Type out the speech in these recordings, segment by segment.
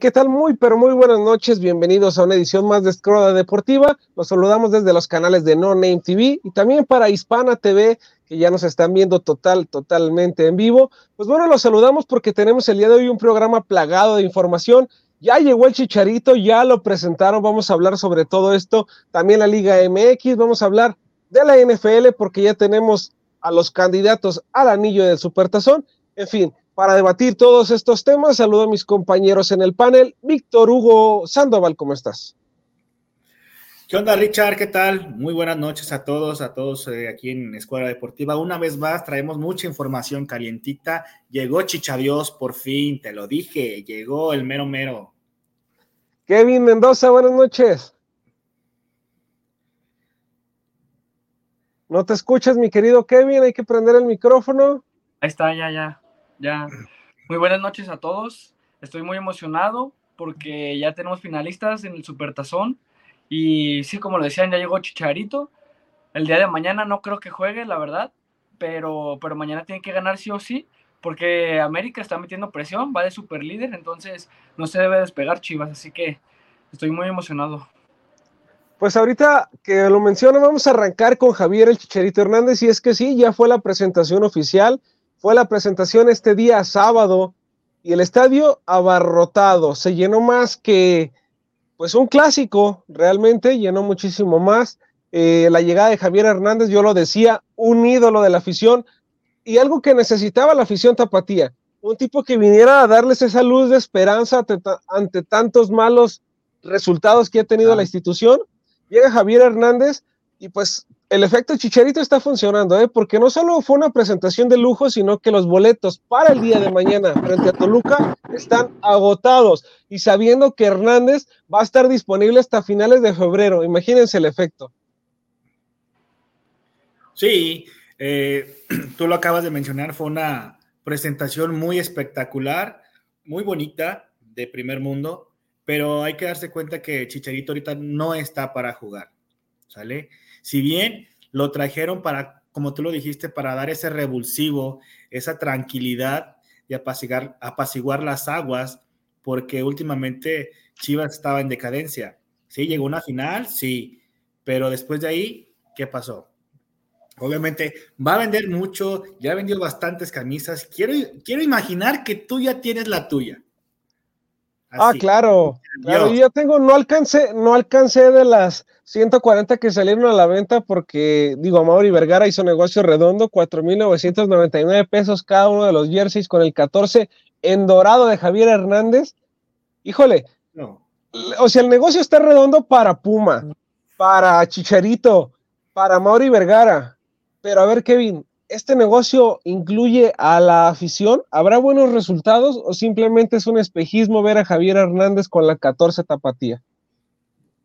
¿qué tal? Muy, pero muy buenas noches. Bienvenidos a una edición más de Escroda Deportiva. Los saludamos desde los canales de No Name TV y también para Hispana TV, que ya nos están viendo total, totalmente en vivo. Pues bueno, los saludamos porque tenemos el día de hoy un programa plagado de información. Ya llegó el chicharito, ya lo presentaron. Vamos a hablar sobre todo esto. También la Liga MX. Vamos a hablar de la NFL porque ya tenemos a los candidatos al anillo del Supertazón. En fin, para debatir todos estos temas, saludo a mis compañeros en el panel. Víctor Hugo Sandoval, ¿cómo estás? ¿Qué onda, Richard? ¿Qué tal? Muy buenas noches a todos, a todos eh, aquí en Escuela Deportiva. Una vez más, traemos mucha información calientita. Llegó Chichadios, por fin, te lo dije, llegó el mero mero. Kevin Mendoza, buenas noches. No te escuchas, mi querido Kevin, hay que prender el micrófono. Ahí está, ya, ya ya. Muy buenas noches a todos. Estoy muy emocionado porque ya tenemos finalistas en el Supertazón. Y sí, como lo decían, ya llegó Chicharito. El día de mañana no creo que juegue, la verdad. Pero, pero mañana tiene que ganar sí o sí. Porque América está metiendo presión, va de super líder. Entonces no se debe despegar Chivas. Así que estoy muy emocionado. Pues ahorita que lo menciono, vamos a arrancar con Javier el Chicharito Hernández. Y es que sí, ya fue la presentación oficial fue la presentación este día sábado y el estadio abarrotado, se llenó más que pues un clásico, realmente llenó muchísimo más. Eh, la llegada de Javier Hernández, yo lo decía, un ídolo de la afición y algo que necesitaba la afición tapatía, un tipo que viniera a darles esa luz de esperanza ante, tantos malos resultados que ha tenido la institución. Llega Javier Hernández y pues el efecto Chicharito está funcionando, ¿eh? porque no solo fue una presentación de lujo, sino que los boletos para el día de mañana frente a Toluca están agotados y sabiendo que Hernández va a estar disponible hasta finales de febrero. Imagínense el efecto. Sí, eh, tú lo acabas de mencionar, fue una presentación muy espectacular, muy bonita, de primer mundo, pero hay que darse cuenta que Chicharito ahorita no está para jugar, ¿sale? Si bien lo trajeron para, como tú lo dijiste, para dar ese revulsivo, esa tranquilidad y apaciguar, apaciguar las aguas, porque últimamente Chivas estaba en decadencia. Sí, llegó una final, sí, pero después de ahí, ¿qué pasó? Obviamente va a vender mucho, ya ha vendido bastantes camisas. Quiero, quiero imaginar que tú ya tienes la tuya. Ah, claro, claro, yo tengo, no alcancé, no alcancé de las 140 que salieron a la venta porque, digo, Mauri Vergara hizo negocio redondo, 4.999 pesos cada uno de los jerseys con el 14 en dorado de Javier Hernández. Híjole, no. o sea, el negocio está redondo para Puma, para Chicharito, para Mauri Vergara, pero a ver, Kevin, ¿este negocio incluye a la afición? ¿Habrá buenos resultados o simplemente es un espejismo ver a Javier Hernández con la 14 tapatía?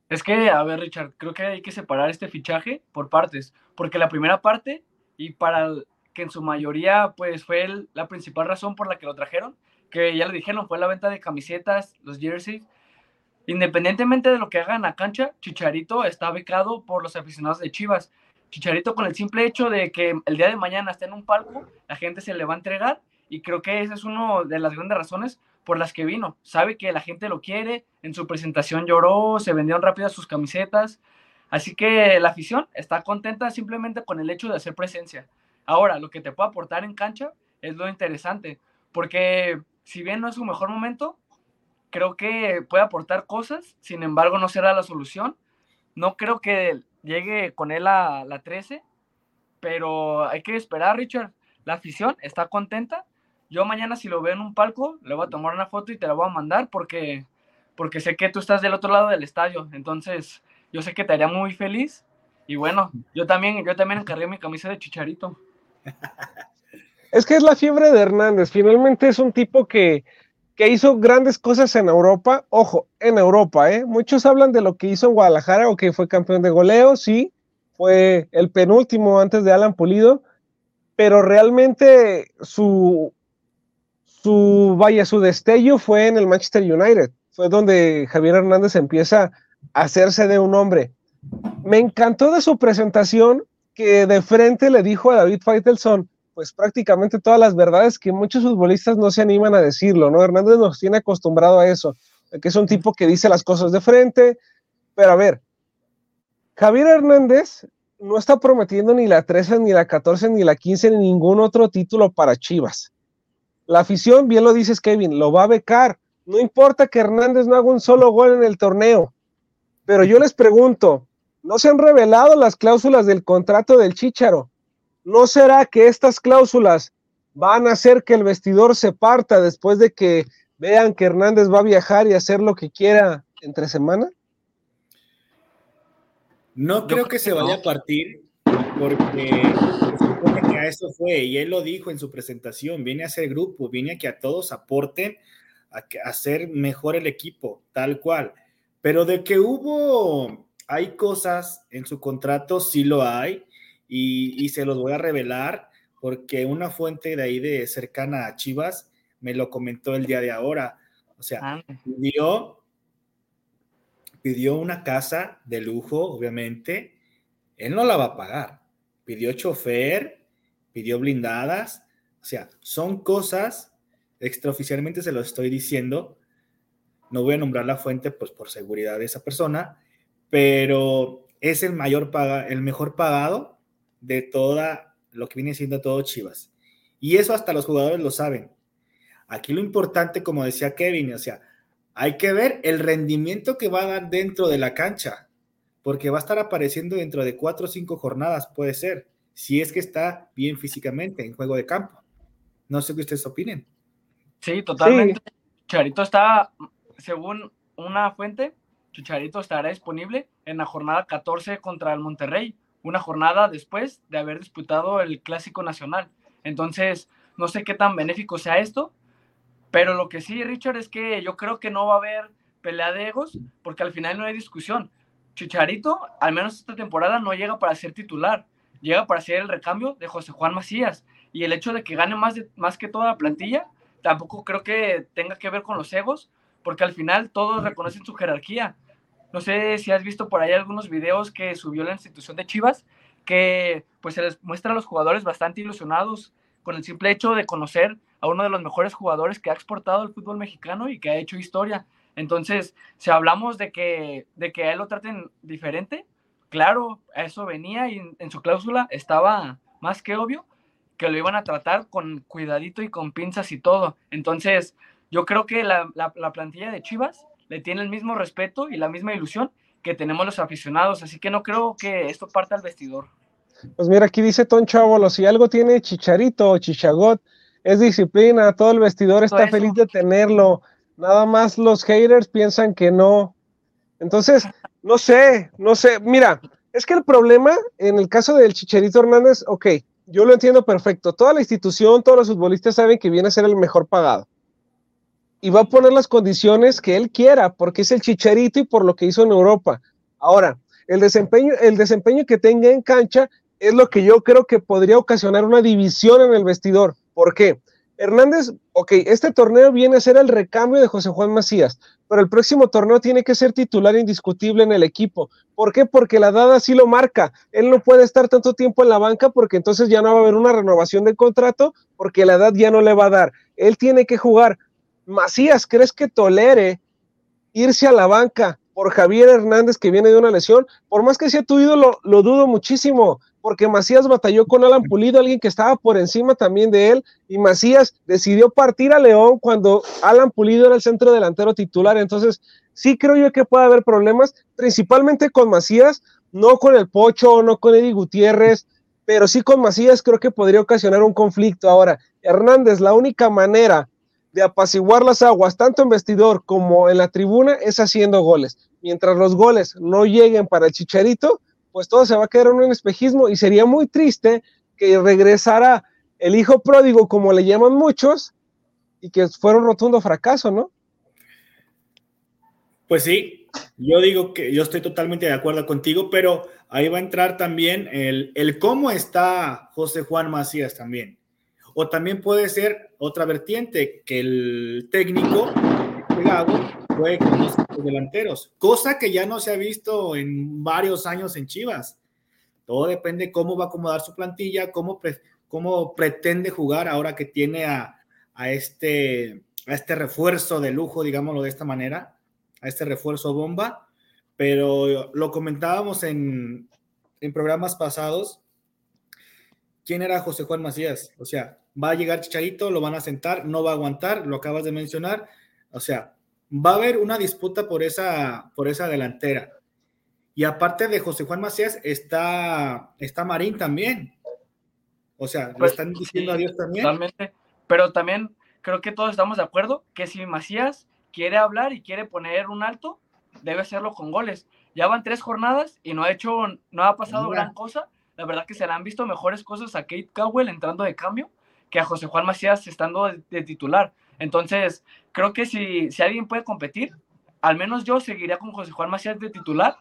Es que, a ver, Richard, creo que hay que separar este fichaje por partes, porque la primera parte, y para que en su mayoría, pues fue la principal razón por la que lo trajeron, que ya le dijeron, fue la venta de camisetas, los jerseys. Independientemente de lo que hagan a cancha, Chicharito está becado por los aficionados de Chivas. Chicharito con el simple hecho de que el día de mañana esté en un palco, la gente se le va a entregar y creo que esa es una de las grandes razones por las que vino. Sabe que la gente lo quiere, en su presentación lloró, se vendieron rápidas sus camisetas, así que la afición está contenta simplemente con el hecho de hacer presencia. Ahora, lo que te puede aportar en cancha es lo interesante, porque si bien no es su mejor momento, creo que puede aportar cosas, sin embargo no será la solución. No creo que llegue con él a la 13, pero hay que esperar, Richard. La afición está contenta. Yo mañana si lo veo en un palco, le voy a tomar una foto y te la voy a mandar porque, porque sé que tú estás del otro lado del estadio. Entonces, yo sé que te haría muy feliz. Y bueno, yo también, yo también encargué mi camisa de chicharito. Es que es la fiebre de Hernández. Finalmente es un tipo que, que hizo grandes cosas en Europa. Ojo, en Europa, ¿eh? Muchos hablan de lo que hizo en Guadalajara o que fue campeón de goleo, sí, fue el penúltimo antes de Alan Pulido, pero realmente su, su, vaya, su destello fue en el Manchester United. Fue donde Javier Hernández empieza a hacerse de un hombre. Me encantó de su presentación que de frente le dijo a David Faitelson, pues prácticamente todas las verdades que muchos futbolistas no se animan a decirlo, ¿no? Hernández nos tiene acostumbrado a eso. que es un tipo que dice las cosas de frente, pero a ver, Javier Hernández no está prometiendo ni la 13, ni la 14, ni la 15, ni ningún otro título para Chivas. La afición, bien lo dices Kevin, lo va a becar. No importa que Hernández no haga un solo gol en el torneo. Pero yo les pregunto, ¿no se han revelado las cláusulas del contrato del Chícharo? ¿No será que estas cláusulas van a hacer que el vestidor se parta después de que vean que Hernández va a viajar y hacer lo que quiera entre semana? No creo que se vaya a partir porque se supone que a eso fue y él lo dijo en su presentación, viene a ser grupo, viene a que a todos aporten a, hacer mejor el equipo, tal cual. Pero de que hubo, hay cosas en su contrato, sí lo hay y, y se los voy a revelar porque una fuente de ahí de cercana a Chivas me lo comentó el día de ahora. O sea, ah. pidió pidió una casa de lujo, obviamente, él no la va a pagar. Pidió chofer, pidió blindadas, o sea, son cosas, extraoficialmente se lo estoy diciendo, no voy a nombrar la fuente pues por seguridad de esa persona, pero es el mayor paga, el mejor pagado de toda lo que viene siendo todo Chivas. Y eso hasta los jugadores lo saben. Aquí lo importante, como decía Kevin, o sea, hay que ver el rendimiento que va a dar dentro de la cancha, porque va a estar apareciendo dentro de cuatro o cinco jornadas, puede ser, si es que está bien físicamente en juego de campo. No sé qué ustedes opinen. Sí, totalmente. Chicharito está, según una fuente, Chicharito estará disponible en la jornada 14 contra el Monterrey, una jornada después de haber disputado el Clásico Nacional. Entonces, no sé qué tan benéfico sea esto, pero lo que sí, Richard, es que yo creo que no va a haber pelea de egos, porque al final no hay discusión. Chicharito, al menos esta temporada, no llega para ser titular, llega para ser el recambio de José Juan Macías. Y el hecho de que gane más, más que toda la plantilla, tampoco creo que tenga que ver con los egos, porque al final todos reconocen su jerarquía. No sé si has visto por ahí algunos videos que subió la institución de Chivas, que pues se les muestra a los jugadores bastante ilusionados con el simple hecho de conocer a uno de los mejores jugadores que ha exportado el fútbol mexicano y que ha hecho historia. Entonces, si hablamos de que, de que a él lo traten diferente, claro, eso venía y en, su cláusula estaba más que obvio que lo iban a tratar con cuidadito y con pinzas y todo. Entonces, yo creo que la, la plantilla de Chivas le tiene el mismo respeto y la misma ilusión que tenemos los aficionados, así que no creo que esto parta al vestidor. Pues mira, aquí dice Ton Chavolo, si algo tiene Chicharito o Chichagot, es disciplina, todo el vestidor está feliz de tenerlo, nada más los haters piensan que no. Entonces, no sé, no sé, mira, es que el problema en el caso del Chicharito Hernández, ok, yo lo entiendo perfecto, toda la institución, todos los futbolistas saben que viene a ser el mejor pagado. Y va a poner las condiciones que él quiera, porque es el Chicharito y por lo que hizo en Europa. Ahora, el desempeño, el desempeño que tenga en cancha es lo que yo creo que podría ocasionar una división en el vestidor. ¿Por qué? Hernández, ok, este torneo viene a ser el recambio de José Juan Macías, pero el próximo torneo tiene que ser titular indiscutible en el equipo. ¿Por qué? Porque la dada sí lo marca. Él no puede estar tanto tiempo en la banca porque entonces ya no va a haber una renovación del contrato porque la edad ya no le va a dar. Él tiene que jugar. Macías, ¿crees que tolere irse a la banca por Javier Hernández que viene de una lesión? Por más que sea tu ídolo, lo dudo muchísimo porque Macías batalló con Alan Pulido, alguien que estaba por encima también de él, y Macías decidió partir a León cuando Alan Pulido era el centro delantero titular. Entonces, sí creo yo que puede haber problemas, principalmente con Macías, no con el Pocho, no con Eddie Gutiérrez, pero sí con Macías creo que podría ocasionar un conflicto. Ahora, Hernández, la única manera de apaciguar las aguas, tanto en vestidor como en la tribuna, es haciendo goles. Mientras los goles no lleguen para el Chicharito, pues todo se va a quedar en un espejismo y sería muy triste que regresara el hijo pródigo, como le llaman muchos, y que fuera un rotundo fracaso, ¿no? Pues sí, yo digo que yo estoy totalmente de acuerdo contigo, pero ahí va a entrar también el, el cómo está José Juan Macías también. O también puede ser otra vertiente, que el técnico, juegue con los delanteros, cosa que ya no se ha visto en varios años en Chivas. Todo depende cómo va a acomodar su plantilla, cómo, cómo pretende jugar ahora que tiene a, a, este, a este refuerzo de lujo, digámoslo de esta manera, a este refuerzo bomba, pero lo comentábamos en, en programas pasados. ¿Quién era José Juan Macías? O sea, va a llegar Chicharito, lo van a sentar, no va a aguantar, lo acabas de mencionar. O sea, va a haber una disputa por esa, por esa delantera. Y aparte de José Juan Macías, está, está Marín también. O sea, le pues, están diciendo adiós también. Totalmente. Pero también creo que todos estamos de acuerdo que si Macías quiere hablar y quiere poner un alto, debe hacerlo con goles. Ya van tres jornadas y no ha hecho, no ha pasado gran cosa. La verdad que se le han visto mejores cosas a Kate Cowell entrando de cambio que a José Juan Macías estando de, titular. Entonces, creo que si, si alguien puede competir, al menos yo seguiría con José Juan Macías de titular.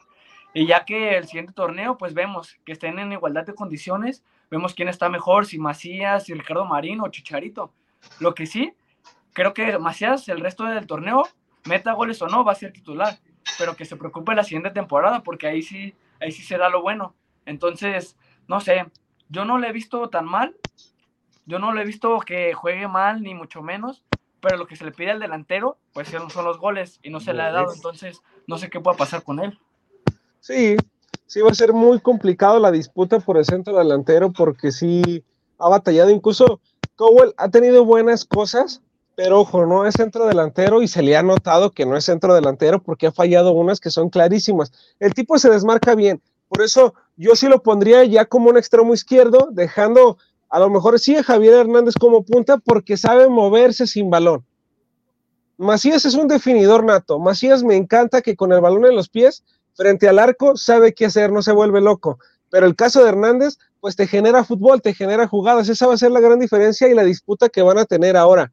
Y ya que el siguiente torneo, pues vemos que estén en igualdad de condiciones, vemos quién está mejor, si Macías, si Ricardo Marín o Chicharito. Lo que sí, creo que Macías el resto del torneo, meta goles o no, va a ser titular, pero que se preocupe la siguiente temporada porque ahí sí, ahí sí será lo bueno. Entonces, no sé, yo no le he visto tan mal, yo no le he visto que juegue mal, ni mucho menos, pero lo que se le pide al delantero, pues son los goles y no se le ha dado, entonces no sé qué pueda pasar con él. Sí, sí va a ser muy complicado la disputa por el centro delantero porque sí ha batallado. Incluso Cowell ha tenido buenas cosas, pero ojo, no es centro delantero y se le ha notado que no es centro delantero porque ha fallado unas que son clarísimas. El tipo se desmarca bien, por eso yo sí lo pondría ya como un extremo izquierdo, dejando a lo mejor sí a Javier Hernández como punta porque sabe moverse sin balón. Macías es un definidor nato. Macías me encanta que con el balón en los pies, frente al arco, sabe qué hacer, no se vuelve loco. Pero el caso de Hernández, pues te genera fútbol, te genera jugadas. Esa va a ser la gran diferencia y la disputa que van a tener ahora.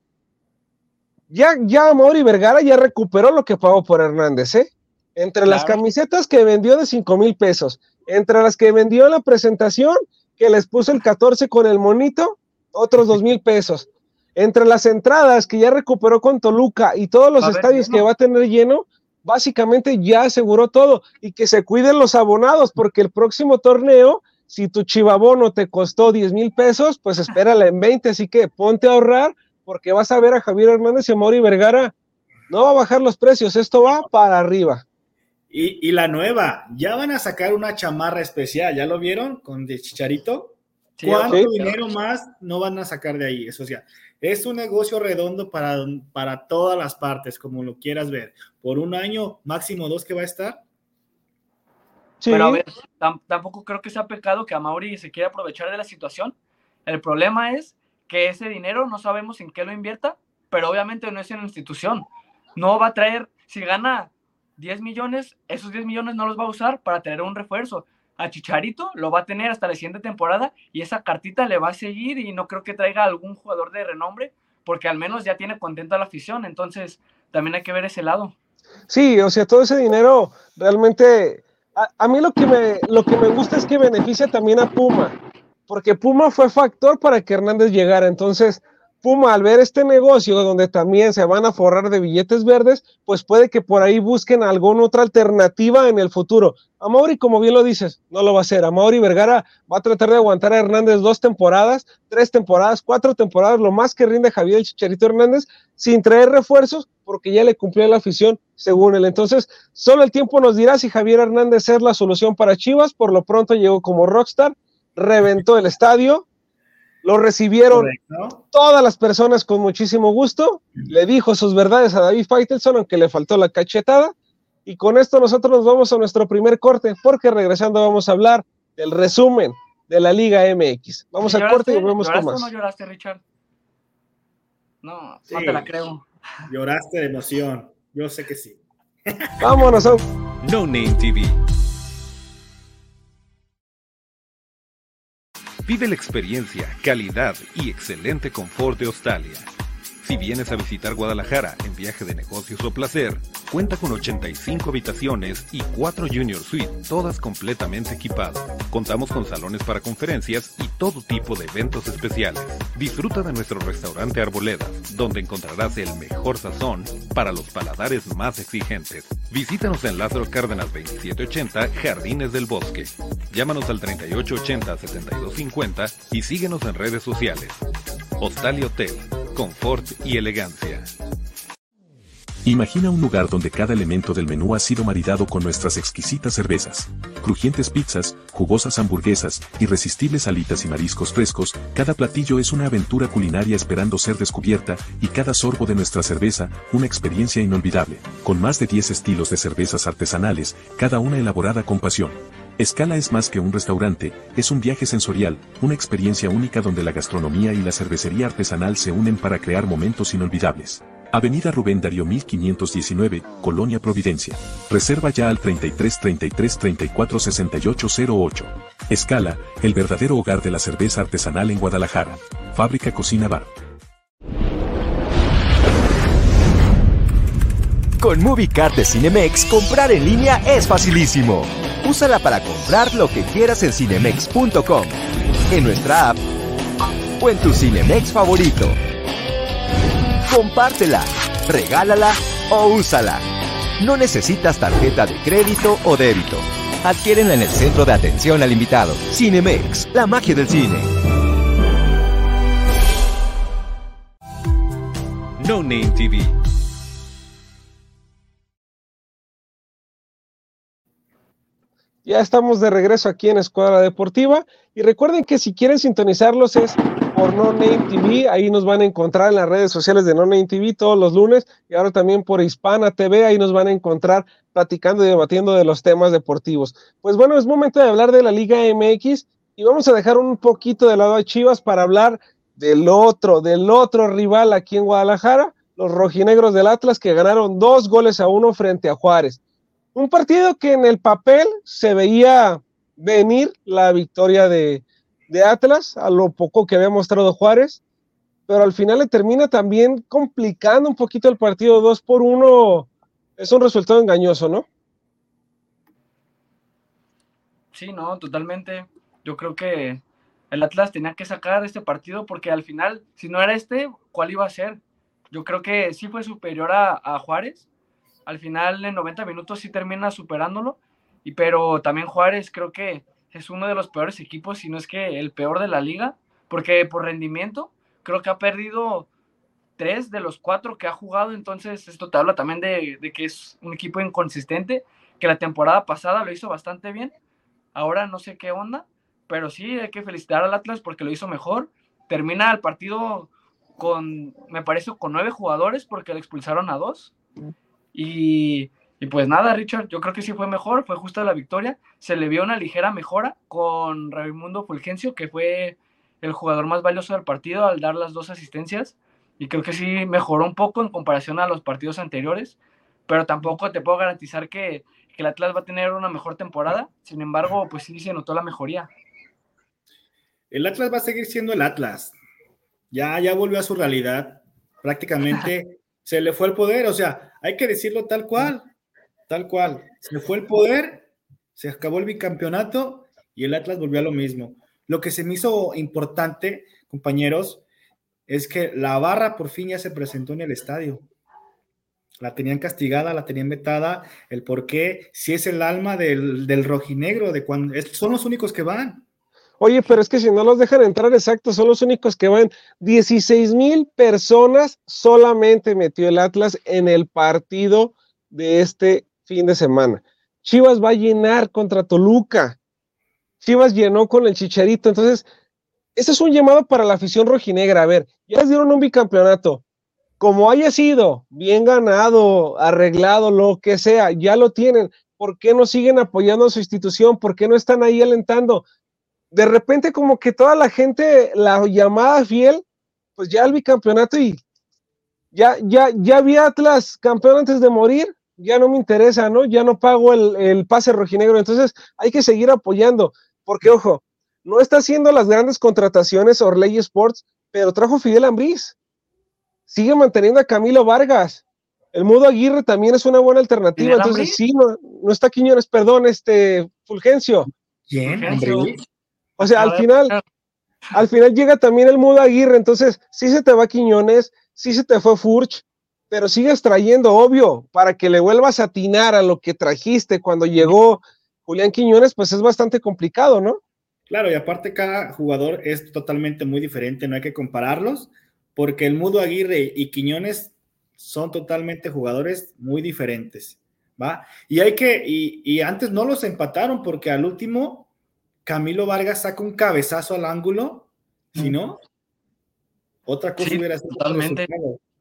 Ya, ya Mauri Vergara ya recuperó lo que pagó por Hernández, ¿eh? Entre las camisetas que vendió de 5 mil pesos, entre las que vendió en la presentación, que les puso el 14 con el monito, otros 2 mil pesos. Entre las entradas que ya recuperó con Toluca y todos los estadios que va a tener lleno, básicamente ya aseguró todo y que se cuiden los abonados porque el próximo torneo, si tu chivabono te costó 10 mil pesos, pues espérala en 20, así que ponte a ahorrar porque vas a ver a Javier Hernández y a Mauri Vergara, no va a bajar los precios, esto va para arriba. Y, la nueva, ya van a sacar una chamarra especial, ¿ya lo vieron? Con de Chicharito. ¿Cuánto dinero más no van a sacar de ahí? Eso, o sea, es un negocio redondo para, para todas las partes, como lo quieras ver. Por un año, máximo dos que va a estar. Sí. Pero a ver, tampoco creo que sea pecado que a Mauri se quiera aprovechar de la situación. El problema es que ese dinero no sabemos en qué lo invierta, pero obviamente no es una institución. No va a traer, si gana 10 millones, esos 10 millones no los va a usar para tener un refuerzo. A Chicharito, lo va a tener hasta la siguiente temporada y esa cartita le va a seguir y no creo que traiga algún jugador de renombre porque al menos ya tiene contenta la afición, entonces también hay que ver ese lado. Sí, o sea, todo ese dinero realmente, a, mí lo que, me, lo que me gusta es que beneficia también a Puma, porque Puma fue factor para que Hernández llegara, entonces Puma, al ver este negocio donde también se van a forrar de billetes verdes, pues puede que por ahí busquen alguna otra alternativa en el futuro. A Mauri, como bien lo dices, no lo va a hacer. A Mauri Vergara va a tratar de aguantar a Hernández dos temporadas, tres temporadas, cuatro temporadas, lo más que rinde Javier el Chicharito Hernández, sin traer refuerzos, porque ya le cumplió la afición, según él. Entonces, solo el tiempo nos dirá si Javier Hernández es la solución para Chivas. Por lo pronto llegó como rockstar, reventó el estadio, lo recibieron todas las personas con muchísimo gusto. Le dijo sus verdades a David Faitelson, aunque le faltó la cachetada. Y con esto nosotros nos vamos a nuestro primer corte, porque regresando vamos a hablar del resumen de la Liga MX. Vamos al corte y volvemos con más. no lloraste, Richard? No, no te la creo. Lloraste de emoción. Yo sé que sí. Vámonos. A... No Name TV Vive la experiencia, calidad y excelente confort de Australia. Si vienes a visitar Guadalajara en viaje de negocios o placer, cuenta con 85 habitaciones y 4 Junior Suite, todas completamente equipadas. Contamos con salones para conferencias y todo tipo de eventos especiales. Disfruta de nuestro restaurante Arboleda, donde encontrarás el mejor sazón para los paladares más exigentes. Visítanos en Lázaro Cárdenas 2780, Jardines del Bosque. Llámanos al 3880-7250 y síguenos en redes sociales. Hostal y Hotel confort y elegancia. Imagina un lugar donde cada elemento del menú ha sido maridado con nuestras exquisitas cervezas. Crujientes pizzas, jugosas hamburguesas, irresistibles alitas y mariscos frescos, cada platillo es una aventura culinaria esperando ser descubierta, y cada sorbo de nuestra cerveza, una experiencia inolvidable. Con más de 10 estilos de cervezas artesanales, cada una elaborada con pasión. Escala es más que un restaurante, es un viaje sensorial, una experiencia única donde la gastronomía y la cervecería artesanal se unen para crear momentos inolvidables. Avenida Rubén Darío 1519, Colonia Providencia. Reserva ya al 33 33 34 68 08. Escala, el verdadero hogar de la cerveza artesanal en Guadalajara. Fábrica Cocina Bar. Con MovieCard de Cinemex, comprar en línea es facilísimo. Úsala para comprar lo que quieras en cinemex.com, en nuestra app o en tu Cinemex favorito compártela, regálala o úsala. No necesitas tarjeta de crédito o débito. Adquiérenla en el centro de atención al invitado. Cinemex, la magia del cine. No Name TV. Ya estamos de regreso aquí en Escuadra Deportiva y recuerden que si quieren sintonizarlos es por No Name TV, ahí nos van a encontrar en las redes sociales de No Name TV todos los lunes y ahora también por Hispana TV, ahí nos van a encontrar platicando y debatiendo de los temas deportivos. Pues bueno, es momento de hablar de la Liga MX y vamos a dejar un poquito de lado a Chivas para hablar del otro, del otro rival aquí en Guadalajara, los rojinegros del Atlas que ganaron dos goles a uno frente a Juárez. Un partido que en el papel se veía venir la victoria de, de Atlas, a lo poco que había mostrado Juárez, pero al final le termina también complicando un poquito el partido 2 por 1. Es un resultado engañoso, ¿no? Sí, no, totalmente. Yo creo que el Atlas tenía que sacar este partido porque al final, si no era este, ¿cuál iba a ser? Yo creo que sí fue superior a, a Juárez, al final en 90 minutos sí termina superándolo, y, pero también Juárez creo que es uno de los peores equipos, si no es que el peor de la liga, porque por rendimiento creo que ha perdido tres de los cuatro que ha jugado, entonces esto te habla también de, de que es un equipo inconsistente, que la temporada pasada lo hizo bastante bien, ahora no sé qué onda, pero sí hay que felicitar al Atlas porque lo hizo mejor, termina el partido con, me parece, con nueve jugadores porque le expulsaron a dos. Y, y, pues nada, Richard, yo creo que sí fue mejor, fue justa la victoria. Se le vio una ligera mejora con Raimundo Fulgencio, que fue el jugador más valioso del partido al dar las dos asistencias. Y creo que sí mejoró un poco en comparación a los partidos anteriores, pero tampoco te puedo garantizar que, que el Atlas va a tener una mejor temporada. Sin embargo, pues sí se notó la mejoría. El Atlas va a seguir siendo el Atlas. Ya, ya volvió a su realidad. Prácticamente se le fue el poder, o sea, hay que decirlo tal cual, tal cual. Se fue el poder, se acabó el bicampeonato y el Atlas volvió a lo mismo. Lo que se me hizo importante, compañeros, es que la barra por fin ya se presentó en el estadio. La tenían castigada, la tenían vetada. El por qué, si es el alma del, del rojinegro, de cuando son los únicos que van. Oye, pero es que si no los dejan entrar exacto, son los únicos que van. 16 mil personas solamente metió el Atlas en el partido de este fin de semana. Chivas va a llenar contra Toluca. Chivas llenó con el Chicharito. Entonces, ese es un llamado para la afición rojinegra. A ver, ya les dieron un bicampeonato. Como haya sido, bien ganado, arreglado, lo que sea, ya lo tienen. ¿Por qué no siguen apoyando a su institución? ¿Por qué no están ahí alentando? de repente como que toda la gente, la llamada fiel, pues ya el bicampeonato y ya, ya, ya vi Atlas campeón antes de morir, ya no me interesa, ¿no? Ya no pago el, el pase rojinegro, entonces hay que seguir apoyando, porque ojo, no está haciendo las grandes contrataciones Orley Sports, pero trajo Fidel Ambriz, sigue manteniendo a Camilo Vargas, el Mudo Aguirre también es una buena alternativa, entonces sí, no, no está Quiñones, perdón, este Fulgencio. ¿Quién? O sea, al final, al final llega también el Mudo Aguirre, entonces sí se te va Quiñones, sí se te fue Furch, pero sigues trayendo, obvio, para que le vuelvas a atinar a lo que trajiste cuando llegó Julián Quiñones, pues es bastante complicado, ¿no? Claro, y aparte cada jugador es totalmente muy diferente, no hay que compararlos, porque el Mudo Aguirre y Quiñones son totalmente jugadores muy diferentes, ¿va? Y hay que, y, antes no los empataron porque al último Camilo Vargas saca un cabezazo al ángulo, si no, otra cosa hubiera sido totalmente.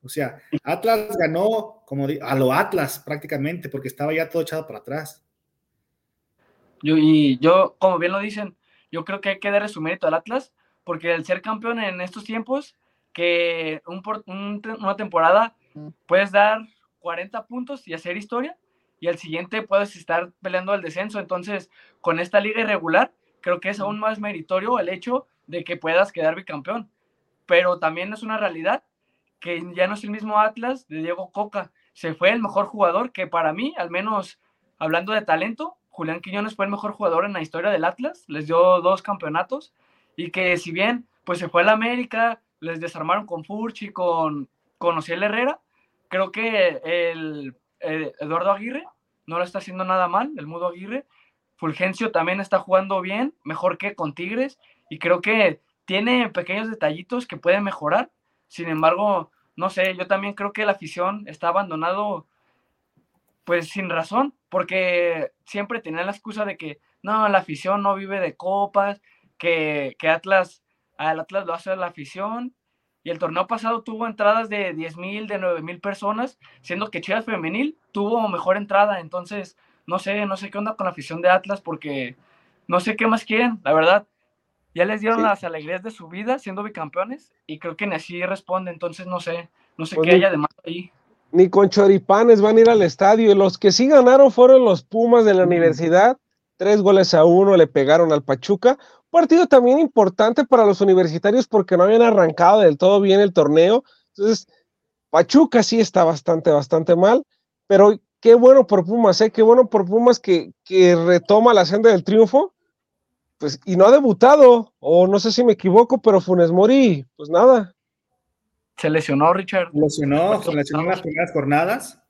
O sea, Atlas ganó como a lo Atlas prácticamente porque estaba ya todo echado para atrás. Yo, y yo, como bien lo dicen, yo creo que hay que darle su mérito al Atlas porque el ser campeón en estos tiempos, que un, una temporada puedes dar 40 puntos y hacer historia, y al siguiente puedes estar peleando el descenso. Entonces, con esta liga irregular, creo que es aún más meritorio el hecho de que puedas quedar bicampeón. Pero también es una realidad que ya no es el mismo Atlas de Diego Coca. Se fue el mejor jugador que para mí, al menos hablando de talento, Julián Quiñones fue el mejor jugador en la historia del Atlas, les dio dos campeonatos y que si bien pues se fue a la América, les desarmaron con Furchi, con, con Ociel Herrera, creo que el, Eduardo Aguirre no lo está haciendo nada mal, el Mudo Aguirre. Fulgencio también está jugando bien, mejor que con Tigres, y creo que tiene pequeños detallitos que pueden mejorar. Sin embargo, no sé, yo también creo que la afición está abandonado, pues sin razón, porque siempre tenía la excusa de que no, la afición no vive de copas, que, que Atlas, al Atlas lo hace la afición, y el torneo pasado tuvo entradas de 10 mil, de 9 mil personas, siendo que Chivas Femenil tuvo mejor entrada. Entonces, no sé, no sé qué onda con la afición de Atlas porque no sé qué más quieren, la verdad. Ya les dieron las alegrías de su vida siendo bicampeones y creo que ni así responde. Entonces, no sé, no sé pues qué haya de más ahí. Ni con choripanes van a ir al estadio. Los que sí ganaron fueron los Pumas de la universidad. Tres goles a uno le pegaron al Pachuca partido también importante para los universitarios porque no habían arrancado del todo bien el torneo. Entonces, Pachuca sí está bastante, bastante mal, pero qué bueno por Pumas, ¿eh? qué bueno por Pumas que, que retoma la senda del triunfo. Pues, y no ha debutado, o no sé si me equivoco, pero Funes Mori, pues nada. Se lesionó, Richard. Lesionó, se lesionó en las primeras jornadas,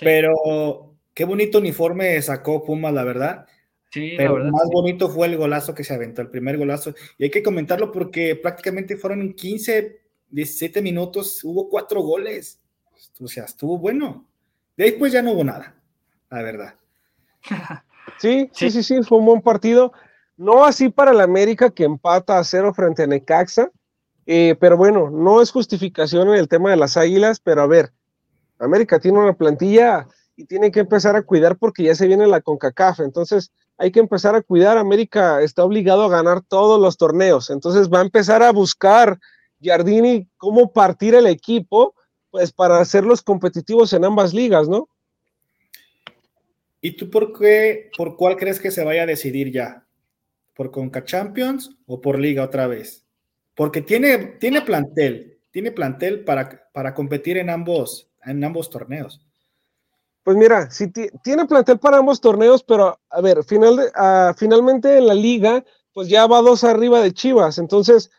pero qué bonito uniforme sacó Pumas, la verdad. Pero más bonito fue el golazo que se aventó, el primer golazo. Y hay que comentarlo porque prácticamente fueron 15, 17 minutos, hubo cuatro goles. O sea, estuvo bueno. De ahí pues ya no hubo nada, la verdad. Sí, sí, sí, sí, fue un buen partido. No así para el América que empata a cero frente a Necaxa. Eh, pero bueno, no es justificación en el tema de las águilas, pero a ver, América tiene una plantilla y tiene que empezar a cuidar porque ya se viene la CONCACAF. Entonces, hay que empezar a cuidar. América está obligado a ganar todos los torneos, entonces va a empezar a buscar Jardini cómo partir el equipo, pues para hacerlos competitivos en ambas ligas, ¿no? ¿Y tú por qué, por cuál crees que se vaya a decidir ya? ¿Por Conca Champions o por Liga otra vez? Porque tiene, tiene plantel, tiene plantel para, para competir en ambos, en ambos torneos. Pues mira, sí tiene plantel para ambos torneos, pero a ver, final de, finalmente en la liga, pues ya va dos arriba de Chivas. Entonces,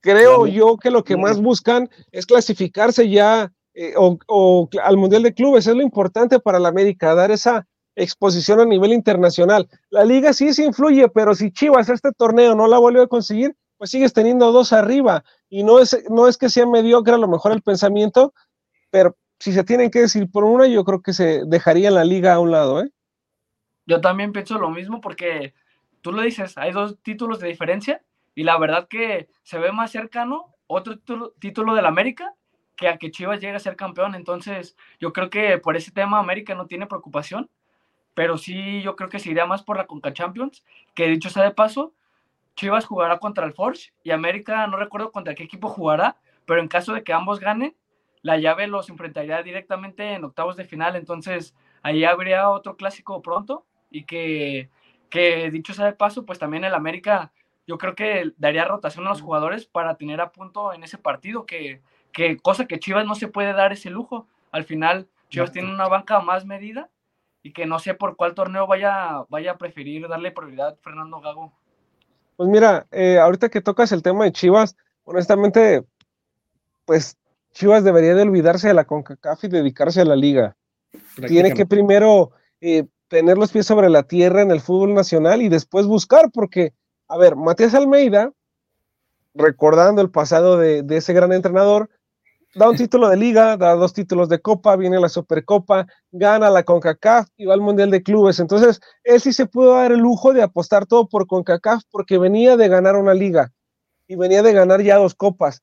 creo yo que lo que más buscan es clasificarse ya eh, o, al Mundial de Clubes. Es lo importante para la América, dar esa exposición a nivel internacional. La liga sí se influye, pero si Chivas este torneo no la vuelve a conseguir, pues sigues teniendo dos arriba. Y no es, no es que sea mediocre a lo mejor el pensamiento, pero si se tienen que decir por una, yo creo que se dejaría la liga a un lado, ¿eh? Yo también pienso lo mismo porque tú lo dices, hay dos títulos de diferencia y la verdad que se ve más cercano otro título, título del América que a que Chivas llegue a ser campeón. Entonces, yo creo que por ese tema América no tiene preocupación, pero sí yo creo que se iría más por la Conca Champions, que dicho sea de paso, Chivas jugará contra el Forge y América no recuerdo contra qué equipo jugará, pero en caso de que ambos ganen, la llave los enfrentaría directamente en octavos de final, entonces ahí habría otro clásico pronto y que, que dicho sea de paso, pues también el América yo creo que daría rotación a los jugadores para tener a punto en ese partido, que, que cosa que Chivas no se puede dar ese lujo. Al final, Chivas tiene una banca más medida y que no sé por cuál torneo vaya, vaya a preferir darle prioridad a Fernando Gago. Pues mira, eh, ahorita que tocas el tema de Chivas, honestamente, pues Chivas debería de olvidarse de la CONCACAF y dedicarse a la liga. Tiene que primero eh, tener los pies sobre la tierra en el fútbol nacional y después buscar, porque, a ver, Matías Almeida, recordando el pasado de, ese gran entrenador, da un título de liga, da dos títulos de copa, viene la Supercopa, gana la CONCACAF y va al Mundial de Clubes. Entonces, él sí se pudo dar el lujo de apostar todo por CONCACAF porque venía de ganar una liga y venía de ganar ya dos copas.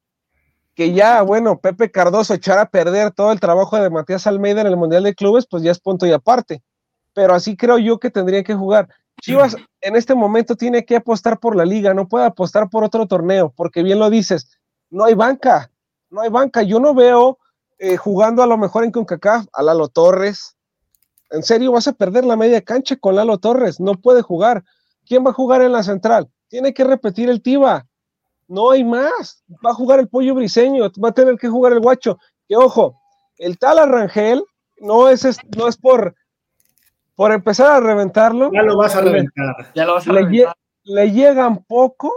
Que ya, bueno, Pepe Cardoso echar a perder todo el trabajo de Matías Almeida en el Mundial de Clubes, pues ya es punto y aparte. Pero así creo yo que tendría que jugar. Chivas en este momento tiene que apostar por la liga, no puede apostar por otro torneo, porque bien lo dices, no hay banca, no hay banca. Yo no veo eh, jugando a lo mejor en CONCACAF a Lalo Torres. En serio, vas a perder la media cancha con Lalo Torres, no puede jugar. ¿Quién va a jugar en la central? Tiene que repetir el Tiba. No hay más. Va a jugar el pollo briseño, va a tener que jugar el guacho. Que ojo, el tal Arrangel no es, no es por, por empezar a reventarlo. Ya lo vas a reventar. Ya lo vas a le, reventar. le llegan poco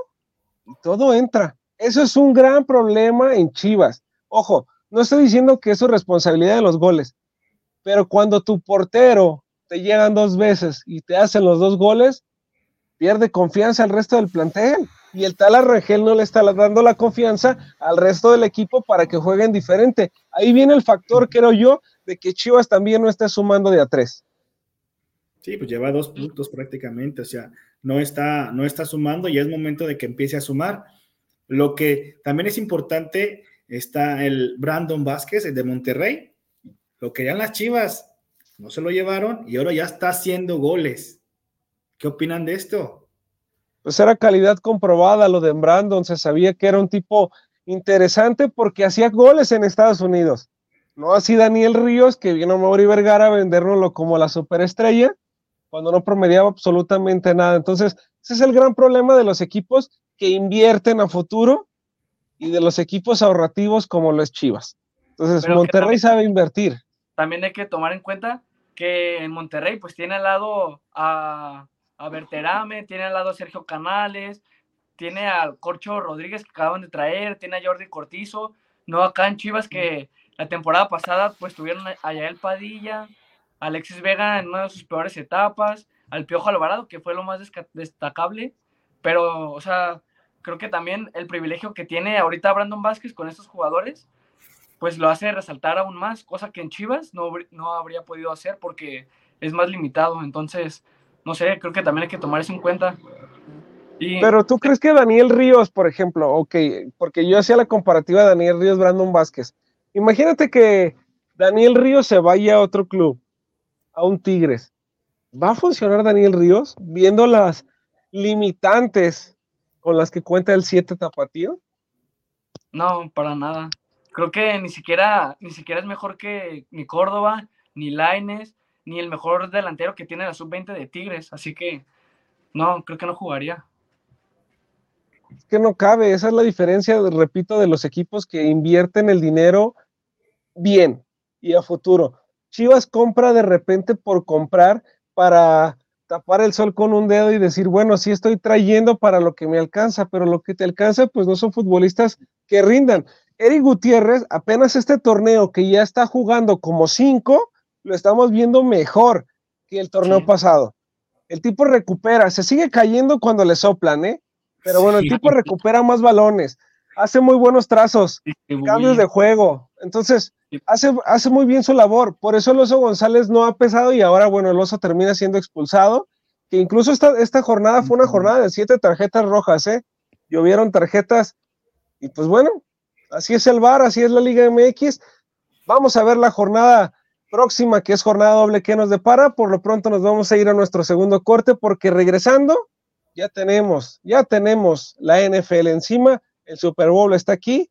y todo entra. Eso es un gran problema en Chivas. Ojo, no estoy diciendo que es responsabilidad de los goles, pero cuando tu portero te llegan dos veces y te hacen los dos goles, pierde confianza al resto del plantel. Y el tal Arrangel no le está dando la confianza al resto del equipo para que jueguen diferente. Ahí viene el factor, creo yo, de que Chivas también no está sumando de a tres. Sí, pues lleva dos puntos prácticamente, o sea, no está, no está sumando y es momento de que empiece a sumar. Lo que también es importante está el Brandon Vázquez, el de Monterrey. Lo querían las Chivas, no se lo llevaron y ahora ya está haciendo goles. ¿Qué opinan de esto? Pues era calidad comprobada lo de Brandon, se sabía que era un tipo interesante porque hacía goles en Estados Unidos. No así Daniel Ríos, que vino a Mauri Vergara a vendérnoslo como la superestrella, cuando no promediaba absolutamente nada. Entonces, ese es el gran problema de los equipos que invierten a futuro y de los equipos ahorrativos como lo es Chivas. Entonces, Pero Monterrey también- sabe invertir. También hay que tomar en cuenta que en Monterrey pues tiene al lado a, a Berterame, tiene al lado a Sergio Canales, tiene al Corcho Rodríguez que acaban de traer, tiene a Jordi Cortizo, no acá en Chivas que la temporada pasada pues tuvieron a Yael Padilla, Alexis Vega en una de sus peores etapas, al Piojo Alvarado que fue lo más destacable, pero o sea, creo que también el privilegio que tiene ahorita Brandon Vázquez con estos jugadores pues lo hace resaltar aún más, cosa que en Chivas no, no habría podido hacer porque es más limitado. Entonces, no sé, creo que también hay que tomar eso en cuenta. Pero tú crees que Daniel Ríos, por ejemplo, ok, porque yo hacía la comparativa de Daniel Ríos, Brandon Vázquez. Imagínate que Daniel Ríos se vaya a otro club, a un Tigres. ¿Va a funcionar Daniel Ríos viendo las limitantes con las que cuenta el 7 Tapatío? no, para nada. Creo que ni siquiera, ni siquiera es mejor que ni Córdoba, ni Laines, ni el mejor delantero que tiene la sub-20 de Tigres. Así que, no, creo que no jugaría. Es que no cabe, esa es la diferencia, repito, de los equipos que invierten el dinero bien y a futuro. Chivas compra de repente por comprar para tapar el sol con un dedo y decir, bueno, sí estoy trayendo para lo que me alcanza, pero lo que te alcanza, pues no son futbolistas que rindan. Eric Gutiérrez, apenas este torneo que ya está jugando como cinco, lo estamos viendo mejor que el torneo Sí. pasado. El tipo recupera, se sigue cayendo cuando le soplan, ¿eh? Pero bueno, el tipo recupera más balones, hace muy buenos trazos, cambios de juego. Entonces, hace, hace muy bien su labor. Por eso el Oso González no ha pesado y ahora, bueno, el Oso termina siendo expulsado. Que incluso esta, esta jornada fue una jornada de siete tarjetas rojas, ¿eh? Llovieron tarjetas. Y pues bueno, así es el VAR, así es la Liga MX. Vamos a ver la jornada próxima, que es jornada doble que nos depara. Por lo pronto nos vamos a ir a nuestro segundo corte porque regresando, ya tenemos, ya tenemos la NFL encima. El Super Bowl está aquí.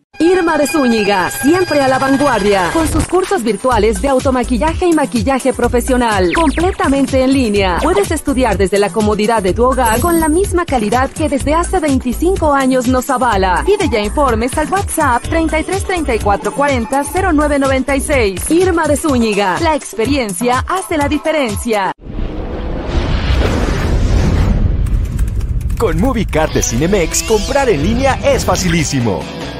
Irma de Zúñiga, siempre a la vanguardia, con sus cursos virtuales de automaquillaje y maquillaje profesional, completamente en línea. Puedes estudiar desde la comodidad de tu hogar con la misma calidad que desde hace 25 años nos avala. Pide ya informes al WhatsApp 33 34 40 0996. Irma de Zúñiga, la experiencia hace la diferencia. Con MovieCard de Cinemex, comprar en línea es facilísimo.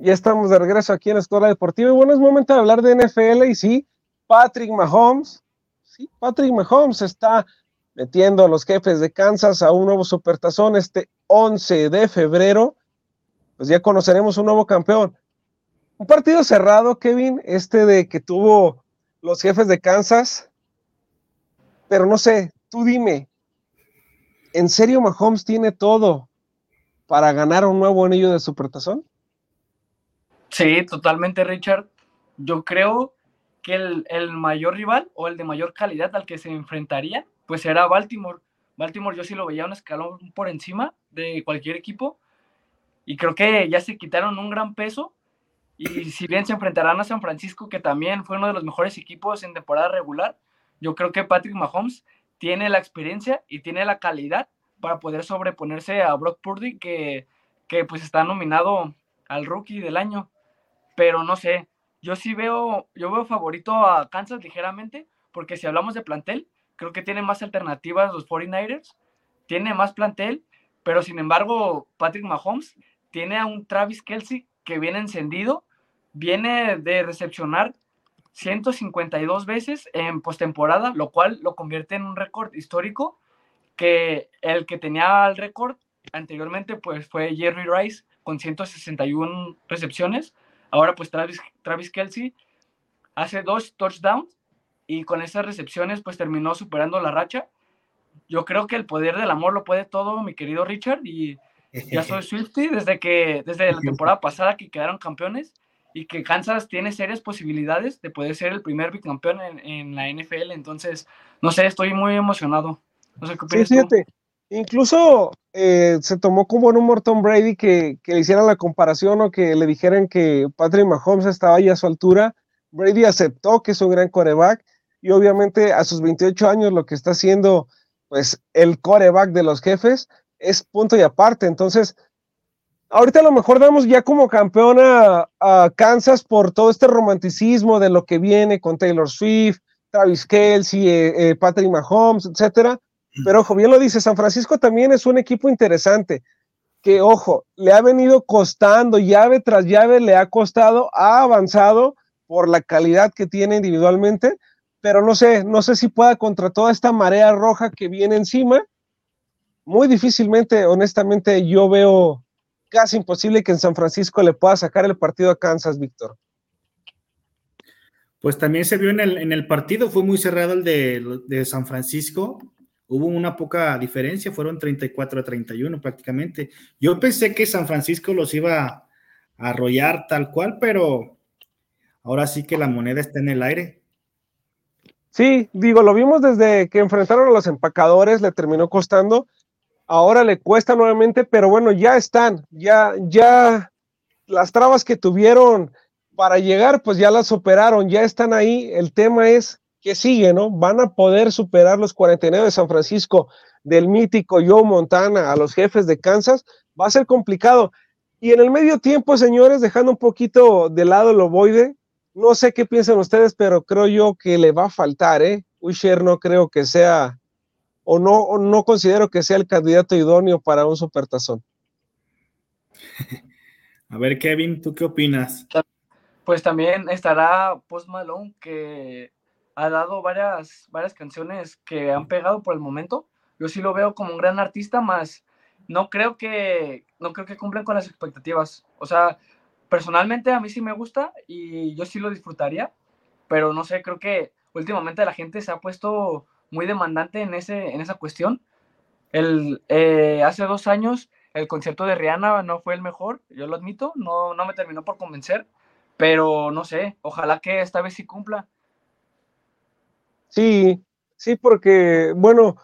Ya estamos de regreso aquí en la Escuela Deportiva y bueno, es momento de hablar de NFL y sí, Patrick Mahomes, sí, Patrick Mahomes está metiendo a los jefes de Kansas a un nuevo supertazón este 11 de febrero, pues ya conoceremos un nuevo campeón. Un partido cerrado, Kevin, este de que tuvo los jefes de Kansas, pero no sé, tú dime, ¿en serio Mahomes tiene todo para ganar un nuevo anillo de supertazón? Sí, totalmente, Richard. Yo creo que el, mayor rival o el de mayor calidad al que se enfrentaría, pues era Baltimore. Baltimore yo sí lo veía un escalón por encima de cualquier equipo y creo que ya se quitaron un gran peso y si bien se enfrentarán a San Francisco, que también fue uno de los mejores equipos en temporada regular, yo creo que Patrick Mahomes tiene la experiencia y tiene la calidad para poder sobreponerse a Brock Purdy, que, que pues está nominado al rookie del año pero no sé, yo sí veo, yo veo favorito a Kansas ligeramente, porque si hablamos de plantel, creo que tiene más alternativas los 49ers, tiene más plantel, pero sin embargo, Patrick Mahomes tiene a un Travis Kelsey que viene encendido, viene de recepcionar 152 veces en postemporada, lo cual lo convierte en un récord histórico que el que tenía el récord anteriormente pues fue Jerry Rice con 161 recepciones, Ahora pues Travis, Travis Kelsey hace dos touchdowns y con esas recepciones pues terminó superando la racha. Yo creo que el poder del amor lo puede todo, mi querido Richard, y ya soy Swifty desde que desde la temporada pasada que quedaron campeones y que Kansas tiene serias posibilidades de poder ser el primer bicampeón en, en la NFL. Entonces, no sé, estoy muy emocionado. No sé qué opinas sí, Incluso eh, se tomó como en un Morton Brady que, le hicieran la comparación o que le dijeran que Patrick Mahomes estaba ahí a su altura. Brady aceptó que es un gran coreback y obviamente a sus 28 años lo que está haciendo pues el coreback de los jefes es punto y aparte. Entonces, ahorita a lo mejor damos ya como campeón a, Kansas por todo este romanticismo de lo que viene con Taylor Swift, Travis Kelsey, eh, eh, Patrick Mahomes, etcétera pero ojo, bien lo dice, San Francisco también es un equipo interesante, que ojo, le ha venido costando, llave tras llave le ha costado, ha avanzado por la calidad que tiene individualmente, pero no sé, no sé si pueda contra toda esta marea roja que viene encima. Muy difícilmente, honestamente, yo veo casi imposible que en San Francisco le pueda sacar el partido a Kansas, Víctor. Pues también se vio en el, en el partido, fue muy cerrado el de, de San Francisco hubo una poca diferencia, fueron 34 a 31 prácticamente. Yo pensé que San Francisco los iba a arrollar tal cual, pero ahora sí que la moneda está en el aire. Sí, digo, lo vimos desde que enfrentaron a los empacadores, le terminó costando, ahora le cuesta nuevamente, pero bueno, ya están, ya, ya las trabas que tuvieron para llegar, pues ya las superaron, ya están ahí. El tema es que sigue, ¿no? Van a poder superar los 49 de San Francisco del mítico Joe Montana a los jefes de Kansas, va a ser complicado. Y en el medio tiempo, señores, dejando un poquito de lado el ovoide, no sé qué piensan ustedes, pero creo yo que le va a faltar, ¿eh? Usher no creo que sea, o no, o no considero que sea el candidato idóneo para un supertazón. A ver, Kevin, ¿tú qué opinas? Pues también estará Post Malone, que ha dado varias, varias canciones que han pegado por el momento. Yo sí lo veo como un gran artista, más no creo que no creo que cumplan con las expectativas. O sea, personalmente a mí sí me gusta y yo sí lo disfrutaría, pero no sé, creo que últimamente la gente se ha puesto muy demandante en, ese, en esa cuestión. El, eh, hace dos años el concierto de Rihanna no fue el mejor, yo lo admito, no, no me terminó por convencer, pero no sé, ojalá que esta vez sí cumpla. Sí, sí, porque, bueno,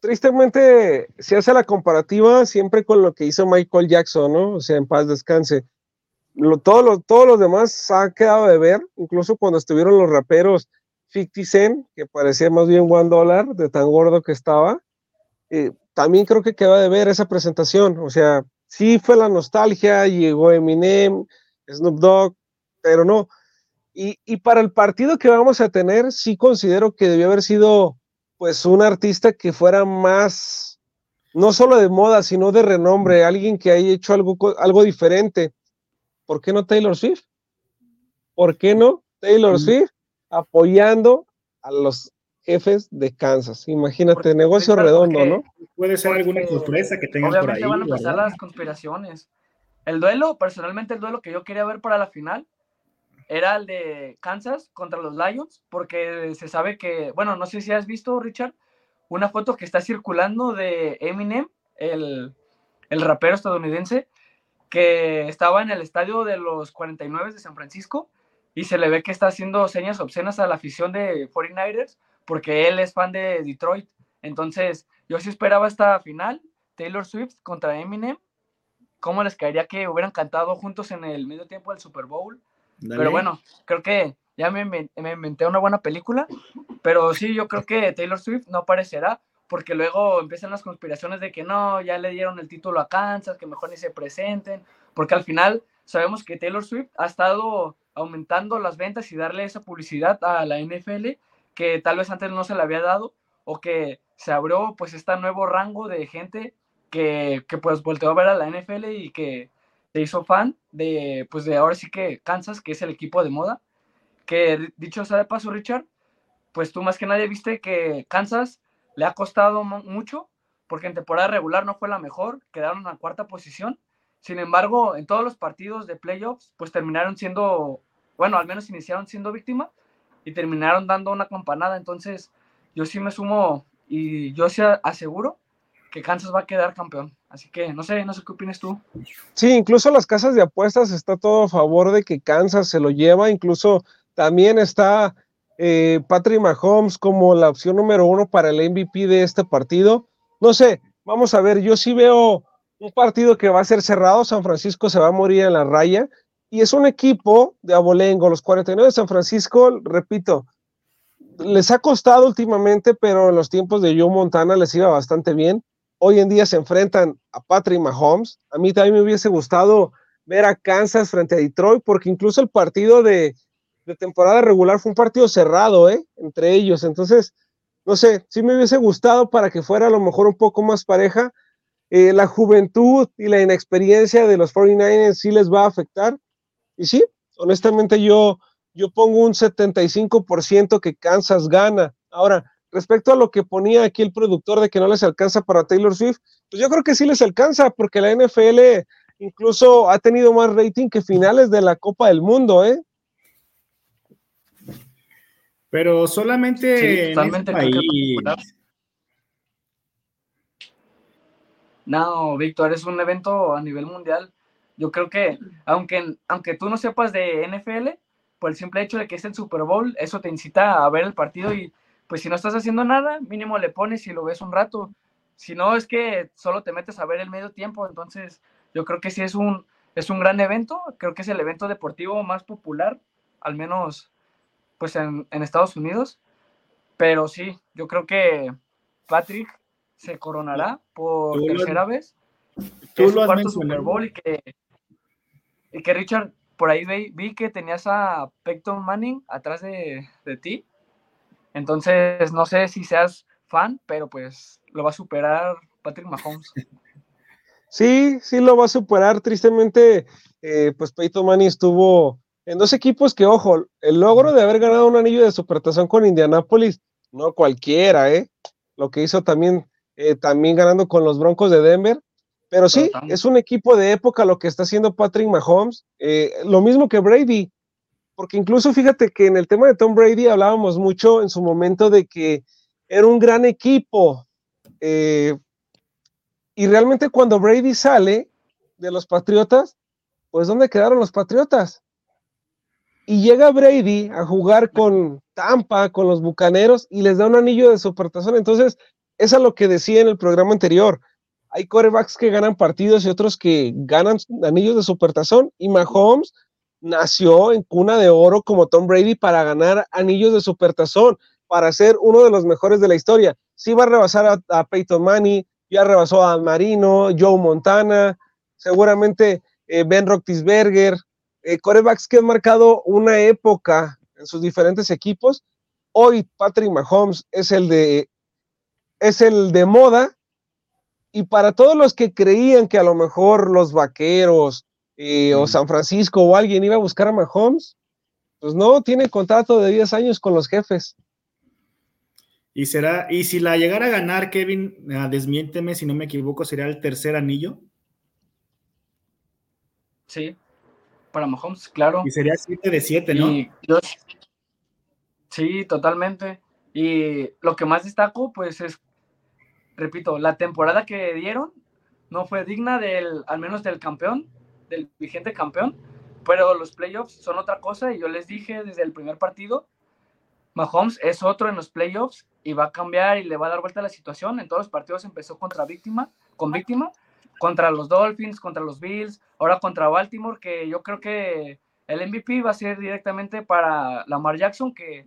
tristemente se hace la comparativa siempre con lo que hizo Michael Jackson, ¿no? O sea, en paz descanse. Lo, todo lo, todos los demás ha quedado de ver, incluso cuando estuvieron los raperos 50 Cent, que parecía más bien One Dollar, de tan gordo que estaba. Eh, también creo que quedó de ver esa presentación. O sea, sí fue la nostalgia, llegó Eminem, Snoop Dogg, pero no. Y, y para el partido que vamos a tener, sí considero que debió haber sido pues un artista que fuera más, no solo de moda, sino de renombre, alguien que haya hecho algo, algo diferente. ¿Por qué no Taylor Swift? ¿Por qué no Taylor Swift apoyando a los jefes de Kansas? Imagínate, negocio redondo, ¿no? Puede ser alguna sorpresa que tengan por ahí. van a pasar las conspiraciones. El duelo, personalmente el duelo que yo quería ver para la final, era el de Kansas contra los Lions, porque se sabe que, bueno, no sé si has visto, Richard, una foto que está circulando de Eminem, el, el rapero estadounidense, que estaba en el estadio de los 49 de San Francisco y se le ve que está haciendo señas obscenas a la afición de 49ers porque él es fan de Detroit. Entonces, yo sí esperaba esta final, Taylor Swift contra Eminem. ¿Cómo les caería que hubieran cantado juntos en el medio tiempo del Super Bowl? Pero bueno, creo que ya me, me, inventé una buena película, pero sí, yo creo que Taylor Swift no aparecerá, porque luego empiezan las conspiraciones de que no, ya le dieron el título a Kansas, que mejor ni se presenten, porque al final sabemos que Taylor Swift ha estado aumentando las ventas y darle esa publicidad a la NFL que tal vez antes no se le había dado o que se abrió pues este nuevo rango de gente que, que pues volteó a ver a la NFL y que se hizo fan de, pues de ahora sí que Kansas, que es el equipo de moda, que dicho sea de paso, Richard, pues tú más que nadie viste que Kansas le ha costado mucho, porque en temporada regular no fue la mejor, quedaron en la cuarta posición, sin embargo, en todos los partidos de playoffs, pues terminaron siendo, bueno, al menos iniciaron siendo víctima y terminaron dando una campanada, entonces yo sí me sumo y yo sí aseguro que Kansas va a quedar campeón. Así que no sé, no sé qué opinas tú. Sí, incluso las casas de apuestas está todo a favor de que Kansas se lo lleva. Incluso también está eh, Patrick Mahomes como la opción número uno para el MVP de este partido. No sé, vamos a ver, yo sí veo un partido que va a ser cerrado. San Francisco se va a morir en la raya. Y es un equipo de abolengo. Los 49 de San Francisco, repito, les ha costado últimamente, pero en los tiempos de Joe Montana les iba bastante bien hoy en día se enfrentan a Patrick Mahomes. A mí también me hubiese gustado ver a Kansas frente a Detroit, porque incluso el partido de, temporada regular fue un partido cerrado, ¿eh? Entre ellos. Entonces, no sé, sí me hubiese gustado para que fuera a lo mejor un poco más pareja. Eh, la juventud y la inexperiencia de los 49ers sí les va a afectar. Y sí, honestamente yo, yo pongo un 75% que Kansas gana. Ahora, respecto a lo que ponía aquí el productor de que no les alcanza para Taylor Swift, pues yo creo que sí les alcanza, porque la NFL incluso ha tenido más rating que finales de la Copa del Mundo, ¿eh? Pero solamente en este país. No, Víctor, es un evento a nivel mundial. Yo creo que, aunque, aunque tú no sepas de NFL, por el simple hecho de que es el Super Bowl, eso te incita a ver el partido y pues si no estás haciendo nada, mínimo le pones y lo ves un rato. Si no, es que solo te metes a ver el medio tiempo. Entonces, yo creo que sí es un, es un gran evento. Creo que es el evento deportivo más popular, al menos pues en, Estados Unidos. Pero sí, yo creo que Patrick se coronará por tercera vez. Tú lo has Super Bowl y que, y que Richard por ahí vi, que tenías a Peyton Manning atrás de, de ti. Entonces, no sé si seas fan, pero pues lo va a superar Patrick Mahomes. Sí, sí lo va a superar. Tristemente, eh, pues Peyton Manning estuvo en dos equipos que, ojo, el logro de haber ganado un anillo de supertazón con Indianapolis, no cualquiera, ¿eh? Lo que hizo también, eh, también ganando con los Broncos de Denver. Pero sí, es un equipo de época lo que está haciendo Patrick Mahomes. Eh, lo mismo que Brady, porque incluso fíjate que en el tema de Tom Brady hablábamos mucho en su momento de que era un gran equipo. Eh, y realmente cuando Brady sale de los Patriotas, pues ¿dónde quedaron los Patriotas? Y llega Brady a jugar con Tampa, con los Bucaneros, y les da un anillo de supertazón. Entonces, eso es lo que decía en el programa anterior. Hay corebacks que ganan partidos y otros que ganan anillos de supertazón. Y Mahomes nació en cuna de oro como Tom Brady para ganar anillos de supertazón, para ser uno de los mejores de la historia. Sí va a rebasar a, Peyton Manning, ya rebasó a Marino, Joe Montana, seguramente eh, Ben Roethlisberger, eh, corebacks que han marcado una época en sus diferentes equipos. Hoy Patrick Mahomes es el de es el de moda y para todos los que creían que a lo mejor los vaqueros eh, o San Francisco o alguien iba a buscar a Mahomes, pues no, tiene contrato de 10 años con los jefes. Y será, y si la llegara a ganar, Kevin, ah, desmiénteme si no me equivoco, sería el tercer anillo. Sí, para Mahomes, claro. Y sería 7 de 7, ¿no? sí, totalmente. Y lo que más destaco, pues es, repito, la temporada que dieron no fue digna del, al menos del campeón, del vigente campeón, pero los playoffs son otra cosa y yo les dije desde el primer partido, Mahomes es otro en los playoffs y va a cambiar y le va a dar vuelta a la situación. En todos los partidos empezó contra víctima, con víctima contra los Dolphins, contra los Bills, ahora contra Baltimore, que yo creo que el MVP va a ser directamente para Lamar Jackson, que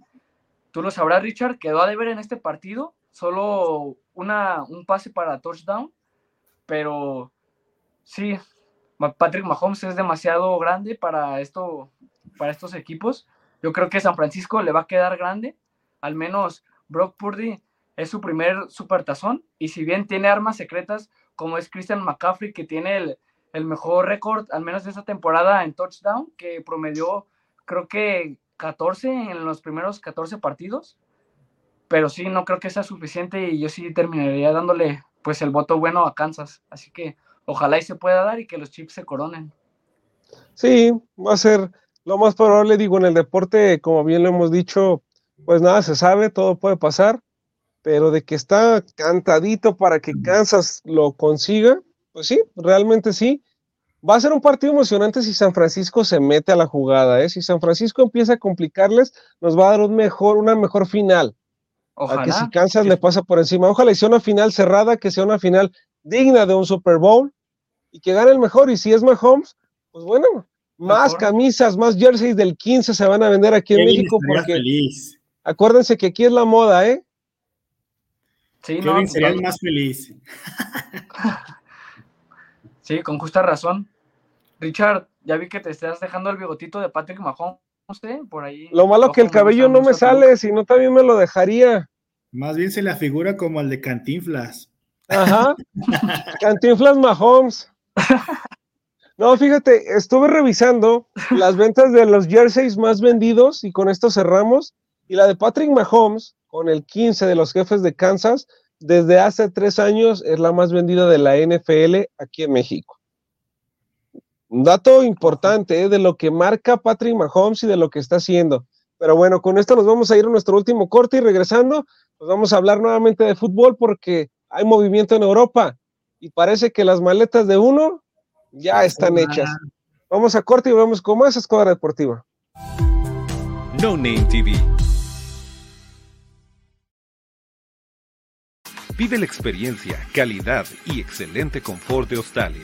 tú lo sabrás, Richard, quedó a deber en este partido, solo una, un pase para touchdown, pero sí, Patrick Mahomes es demasiado grande para, esto, para estos equipos. Yo creo que San Francisco le va a quedar grande, al menos Brock Purdy es su primer supertazón y si bien tiene armas secretas, como es Christian McCaffrey, que tiene el, mejor récord, al menos de esta temporada, en touchdown, que promedió creo que 14 en los primeros 14 partidos. Pero sí, no creo que sea suficiente y yo sí terminaría dándole pues el voto bueno a Kansas. Así que ojalá y se pueda dar y que los Chips se coronen. Sí, va a ser lo más probable, digo, en el deporte, como bien lo hemos dicho, pues nada se sabe, todo puede pasar pero de que está cantadito para que Kansas lo consiga, pues sí, realmente sí. Va a ser un partido emocionante si San Francisco se mete a la jugada, ¿eh? Si San Francisco empieza a complicarles, nos va a dar un mejor, una mejor final. Ojalá. A que si Kansas le pasa por encima. Ojalá sea una final cerrada, que sea una final digna de un Super Bowl y que gane el mejor. Y si es Mahomes, pues bueno, más camisas, más jerseys del 15 se van a vender aquí en México porque acuérdense que aquí es la moda, ¿eh? Sí, Kevin sería el más feliz. sí, con justa razón. Richard, ya vi que te estás dejando el bigotito de Patrick Mahomes, ¿eh? por ahí. Lo malo que el cabello no me sale, si no también me lo dejaría. Más bien se la figura como el de Cantinflas. Ajá. Cantinflas Mahomes. No, fíjate, estuve revisando las ventas de los jerseys más vendidos y con esto cerramos. Y la de Patrick Mahomes con el 15 de los jefes de Kansas, desde hace tres años es la más vendida de la NFL aquí en México. Un dato importante ¿eh? de lo que marca Patrick Mahomes y de lo que está haciendo. Pero bueno, con esto nos vamos a ir a nuestro último corte y regresando, nos vamos a hablar nuevamente de fútbol porque hay movimiento en Europa y parece que las maletas de uno ya están hechas. Vamos a corte y vamos con más Escuadra Deportiva. No Name TV Vive la experiencia, calidad y excelente confort de Australia.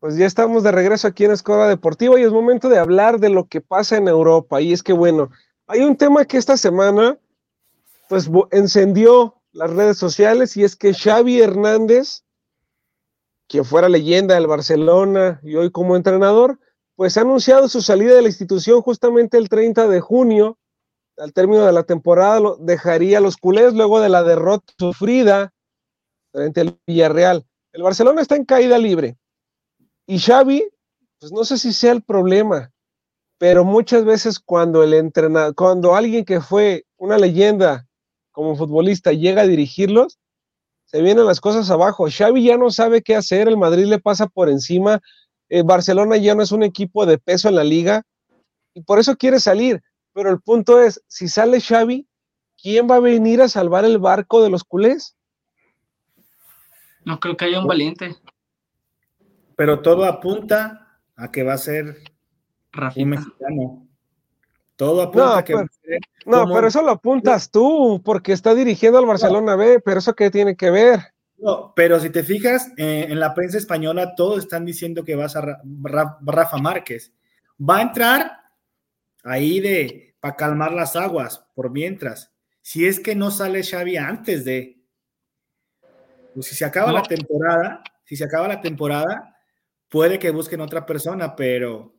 Pues ya estamos de regreso aquí en Escola Deportiva y es momento de hablar de lo que pasa en Europa. Y es que, bueno, hay un tema que esta semana, pues, encendió las redes sociales y es que Xavi Hernández, quien fuera leyenda del Barcelona y hoy como entrenador, pues ha anunciado su salida de la institución justamente el 30 de junio. Al término de la temporada lo dejaría a los culés luego de la derrota sufrida frente al Villarreal. El Barcelona está en caída libre y Xavi, pues no sé si sea el problema, pero muchas veces cuando el entrenador, cuando alguien que fue una leyenda como futbolista llega a dirigirlos, se vienen las cosas abajo. Xavi ya no sabe qué hacer, el Madrid le pasa por encima, eh, Barcelona ya no es un equipo de peso en la liga y por eso quiere salir. Pero el punto es, si sale Xavi, ¿quién va a venir a salvar el barco de los culés? No creo que haya un valiente pero todo apunta a que va a ser Rafita. un mexicano. Todo apunta No, a que va pero- a ser. No, como- pero eso lo apuntas tú, porque está dirigiendo al Barcelona B, pero eso qué tiene que ver. No, pero si te fijas, eh, en la prensa española todos están diciendo que va a ser Ra- Ra- Rafa Márquez. Va a entrar ahí de para calmar las aguas por mientras. Si es que no sale Xavi antes de. Pues si se acaba No. la temporada, si se acaba la temporada, puede que busquen otra persona, pero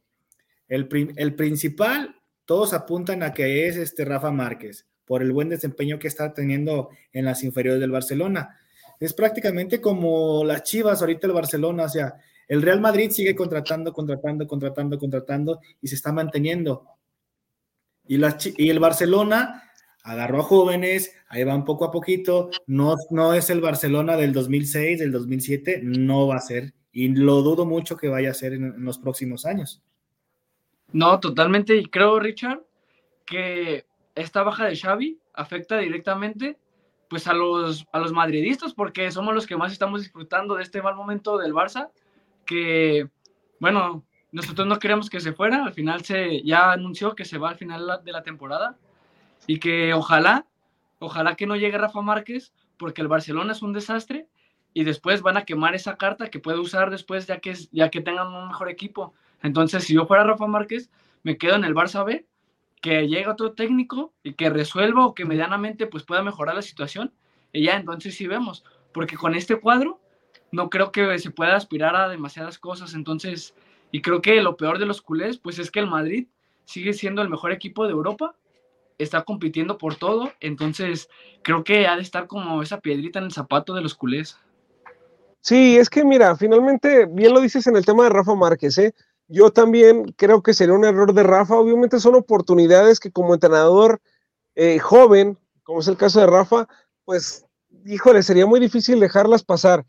el, el principal, todos apuntan a que es este Rafa Márquez, por el buen desempeño que está teniendo en las inferiores del Barcelona. Es prácticamente como las Chivas ahorita el Barcelona, o sea, el Real Madrid sigue contratando, contratando, contratando, contratando y se está manteniendo. Y, y el Barcelona agarró a jóvenes, ahí van poco a poquito, no, no es el Barcelona del 2006, del 2007, no va a ser, y lo dudo mucho que vaya a ser en, en los próximos años. No, totalmente. Y creo, Richard, que esta baja de Xavi afecta directamente pues a los, a los madridistas, porque somos los que más estamos disfrutando de este mal momento del Barça, que, bueno, nosotros no queremos que se fuera, al final se ya anunció que se va al final de la temporada, y que ojalá, ojalá que no llegue Rafa Márquez, porque el Barcelona es un desastre, y después van a quemar esa carta que puede usar después ya que, ya que tengan un mejor equipo. Entonces, si yo fuera Rafa Márquez, me quedo en el Barça B, que llegue otro técnico y que resuelva o que medianamente pues pueda mejorar la situación, y ya entonces sí vemos, porque con este cuadro no creo que se pueda aspirar a demasiadas cosas, entonces, y creo que lo peor de los culés, pues es que el Madrid sigue siendo el mejor equipo de Europa, está compitiendo por todo, entonces creo que ha de estar como esa piedrita en el zapato de los culés. Sí, es que mira, finalmente, bien lo dices en el tema de Rafa Márquez, ¿eh? Yo también creo que sería un error de Rafa. Obviamente son oportunidades que como entrenador eh, joven, como es el caso de Rafa, pues híjole, sería muy difícil dejarlas pasar,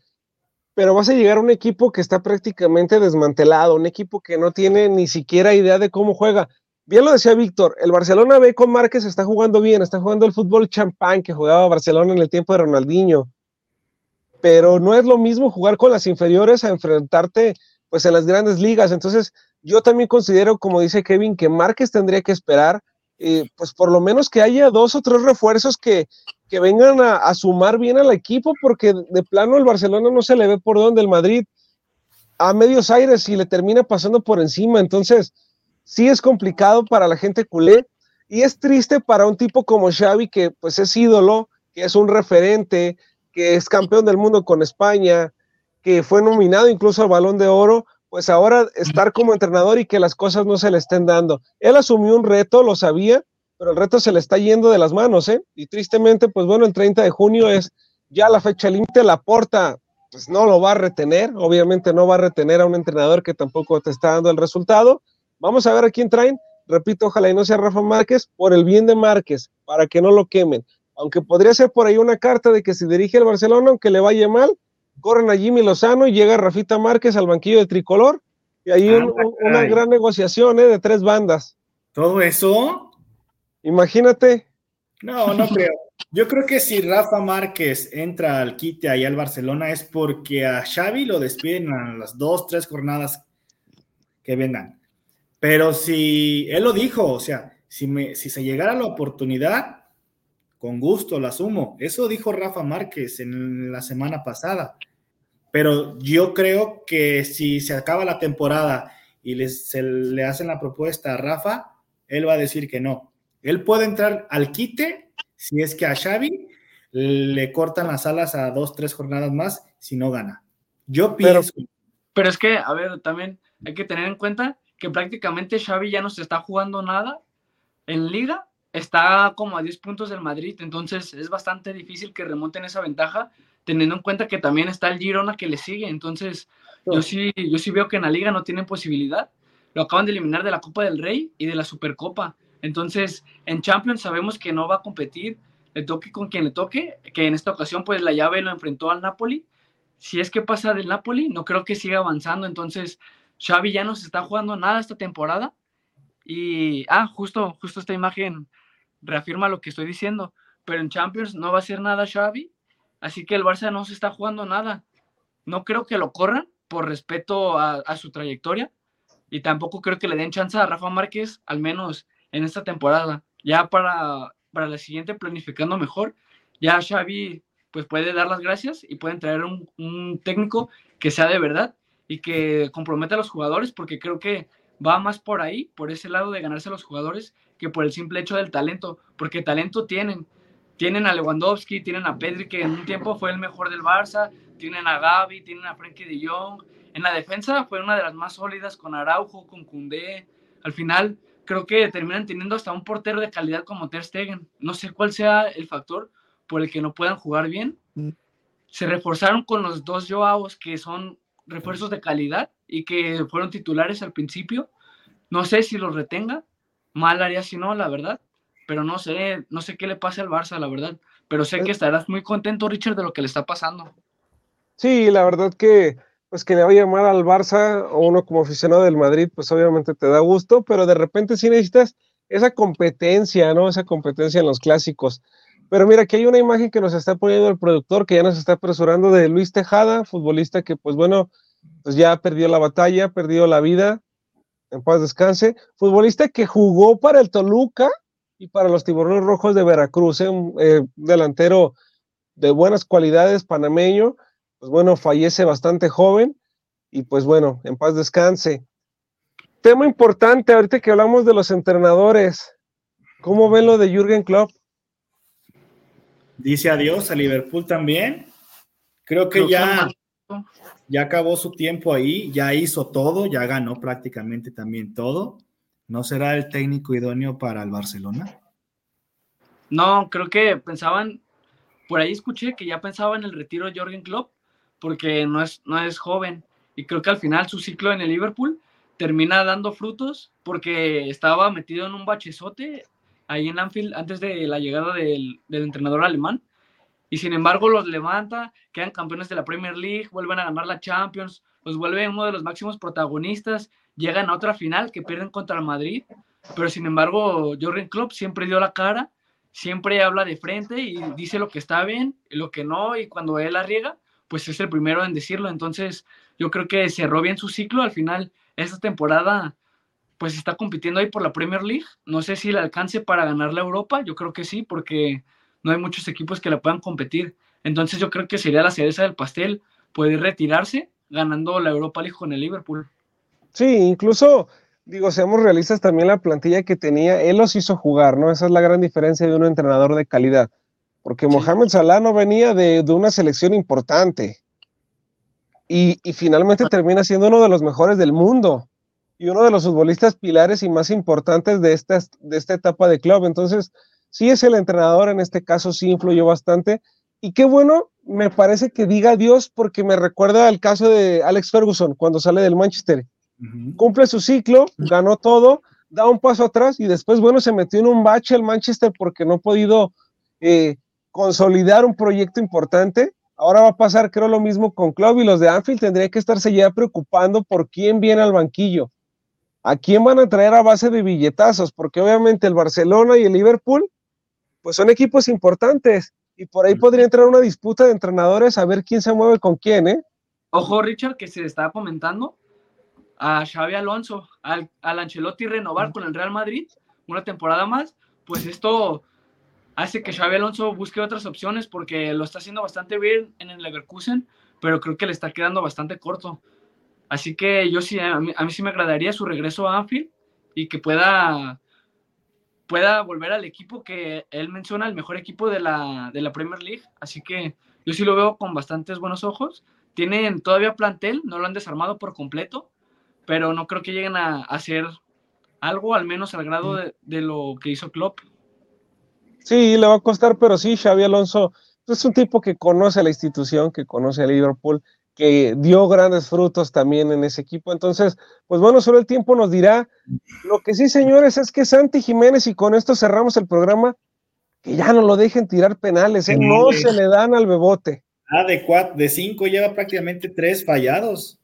pero vas a llegar a un equipo que está prácticamente desmantelado, un equipo que no tiene ni siquiera idea de cómo juega. Bien lo decía Víctor, el Barcelona B con Márquez está jugando bien, está jugando el fútbol champán que jugaba Barcelona en el tiempo de Ronaldinho. Pero no es lo mismo jugar con las inferiores a enfrentarte pues en las grandes ligas. Entonces, yo también considero, como dice Kevin, que Márquez tendría que esperar, eh, pues por lo menos que haya dos o tres refuerzos que, que vengan a, sumar bien al equipo, porque de plano el Barcelona no se le ve por dónde el Madrid a medios aires y le termina pasando por encima. Entonces, sí es complicado para la gente culé y es triste para un tipo como Xavi que pues es ídolo, que es un referente, que es campeón del mundo con España, que fue nominado incluso al Balón de Oro, pues ahora estar como entrenador y que las cosas no se le estén dando. Él asumió un reto, lo sabía, pero el reto se le está yendo de las manos, ¿eh? Y tristemente, pues bueno, el 30 de junio es ya la fecha límite, la porta, pues no lo va a retener, obviamente no va a retener a un entrenador que tampoco te está dando el resultado, Vamos a ver a quién traen. Repito, ojalá y no sea Rafa Márquez, por el bien de Márquez, para que no lo quemen. Aunque podría ser por ahí una carta de que si dirige el Barcelona, aunque le vaya mal, corren a Jimmy Lozano y llega Rafita Márquez al banquillo de tricolor. Y ahí ah, un, una gran negociación ¿eh? de tres bandas. ¿Todo eso? Imagínate. No, no creo. Yo creo que si Rafa Márquez entra al quite ahí al Barcelona es porque a Xavi lo despiden a las dos, tres jornadas que vengan. Pero si él lo dijo, o sea, si, me, si se llegara la oportunidad, con gusto la asumo. Eso dijo Rafa Márquez en la semana pasada. Pero yo creo que si se acaba la temporada y les, se le hacen la propuesta a Rafa, él va a decir que no. Él puede entrar al quite si es que a Xavi le cortan las alas a dos, tres jornadas más si no gana. Yo pienso. Pero, pero es que, a ver, también hay que tener en cuenta que prácticamente Xavi ya no se está jugando nada en liga, está como a 10 puntos del Madrid, entonces es bastante difícil que remonten esa ventaja, teniendo en cuenta que también está el Girona que le sigue, entonces yo sí, yo sí veo que en la liga no tienen posibilidad, lo acaban de eliminar de la Copa del Rey y de la Supercopa, entonces en Champions sabemos que no va a competir, le toque con quien le toque, que en esta ocasión pues la llave lo enfrentó al Napoli, si es que pasa del Napoli, no creo que siga avanzando, entonces Xavi ya no se está jugando nada esta temporada. Y, ah, justo, justo esta imagen reafirma lo que estoy diciendo. Pero en Champions no va a ser nada Xavi. Así que el Barça no se está jugando nada. No creo que lo corran por respeto a, su trayectoria. Y tampoco creo que le den chance a Rafa Márquez, al menos en esta temporada. Ya para, para la siguiente, planificando mejor, ya Xavi pues puede dar las gracias y pueden traer un, un técnico que sea de verdad y que comprometa a los jugadores, porque creo que va más por ahí, por ese lado de ganarse a los jugadores, que por el simple hecho del talento, porque talento tienen. Tienen a Lewandowski, tienen a Pedri, que en un tiempo fue el mejor del Barça, tienen a Gaby, tienen a Frenkie de Jong. En la defensa fue una de las más sólidas con Araujo, con Koundé. Al final, creo que terminan teniendo hasta un portero de calidad como Ter Stegen. No sé cuál sea el factor por el que no puedan jugar bien. Mm. Se reforzaron con los dos Joaos, que son refuerzos de calidad y que fueron titulares al principio. No sé si los retenga, mal haría si no, la verdad, pero no sé, no sé qué le pase al Barça, la verdad, pero sé que estarás muy contento, Richard, de lo que le está pasando. Sí, la verdad que pues que le vaya mal al Barça o uno como aficionado del Madrid, pues obviamente te da gusto, pero de repente sí necesitas esa competencia, ¿no? Esa competencia en los clásicos. Pero mira, aquí hay una imagen que nos está poniendo el productor, que ya nos está apresurando de Luis Tejada, futbolista que, pues bueno, pues ya perdió la batalla, perdió la vida, en paz descanse. Futbolista que jugó para el Toluca y para los Tiburones Rojos de Veracruz, ¿eh? un eh, delantero de buenas cualidades, panameño, pues bueno, fallece bastante joven y pues bueno, en paz descanse. Tema importante, ahorita que hablamos de los entrenadores, ¿cómo ven lo de Jürgen Klopp? dice adiós a Liverpool también. Creo que ya, ya acabó su tiempo ahí, ya hizo todo, ya ganó prácticamente también todo. ¿No será el técnico idóneo para el Barcelona? No, creo que pensaban, por ahí escuché que ya pensaba en el retiro de Jorgen Klopp, porque no es, no es joven. Y creo que al final su ciclo en el Liverpool termina dando frutos porque estaba metido en un bachezote ahí en Anfield antes de la llegada del, entrenador alemán. Y sin embargo los levanta, quedan campeones de la Premier League, vuelven a ganar la Champions, los vuelven uno de los máximos protagonistas, llegan a otra final que pierden contra Madrid, pero sin embargo Jorgen Klopp siempre dio la cara, siempre habla de frente y dice lo que está bien, lo que no, y cuando él arriesga, pues es el primero en decirlo. Entonces, yo creo que cerró bien su ciclo. Al final, esta temporada, pues está compitiendo ahí por la Premier League. No sé si le alcance para ganar la Europa. Yo creo que sí, porque no hay muchos equipos que le puedan competir. Entonces, yo creo que sería la cereza del pastel poder retirarse ganando la Europa League con el Liverpool. Sí, incluso, digo, seamos realistas, también la plantilla que tenía, él los hizo jugar, ¿no? Esa es la gran diferencia de un entrenador de calidad porque Mohamed Salah no venía de, una selección importante. Y, finalmente termina siendo uno de los mejores del mundo y uno de los futbolistas pilares y más importantes de esta, de esta etapa de club. Entonces, sí es el entrenador, en este caso sí influyó bastante. Y qué bueno, me parece que diga Dios porque me recuerda al caso de Alex Ferguson cuando sale del Manchester. Cumple su ciclo, ganó todo, da un paso atrás y después, bueno, se metió en un bache el Manchester porque no ha podido eh, consolidar un proyecto importante. Ahora va a pasar, creo, lo mismo con Club y los de Anfield tendrían que estarse ya preocupando por quién viene al banquillo. ¿A quién van a traer a base de billetazos? Porque obviamente el Barcelona y el Liverpool, pues son equipos importantes y por ahí podría entrar una disputa de entrenadores a ver quién se mueve con quién, ¿eh? Ojo, Richard, que se está comentando a Xavi Alonso, al, al Ancelotti renovar con el Real Madrid una temporada más, pues esto hace que Xavi Alonso busque otras opciones porque lo está haciendo bastante bien en el Leverkusen, pero creo que le está quedando bastante corto. Así que yo sí, a mí, sí me agradaría su regreso a Anfield y que pueda, pueda volver al equipo que él menciona, el mejor equipo de la, de la Premier League. Así que yo sí lo veo con bastantes buenos ojos. Tienen todavía plantel, no lo han desarmado por completo, pero no creo que lleguen a, hacer algo, al menos al grado de, de lo que hizo Klopp. Sí, le va a costar, pero sí, Xavi Alonso es un tipo que conoce la institución, que conoce a Liverpool, que dio grandes frutos también en ese equipo. Entonces, pues bueno, solo el tiempo nos dirá. Lo que sí, señores, es que Santi Jiménez, y con esto cerramos el programa, que ya no lo dejen tirar penales, ¿eh? no se le dan al bebote. Ah, de, cuatro, de cinco lleva prácticamente tres fallados.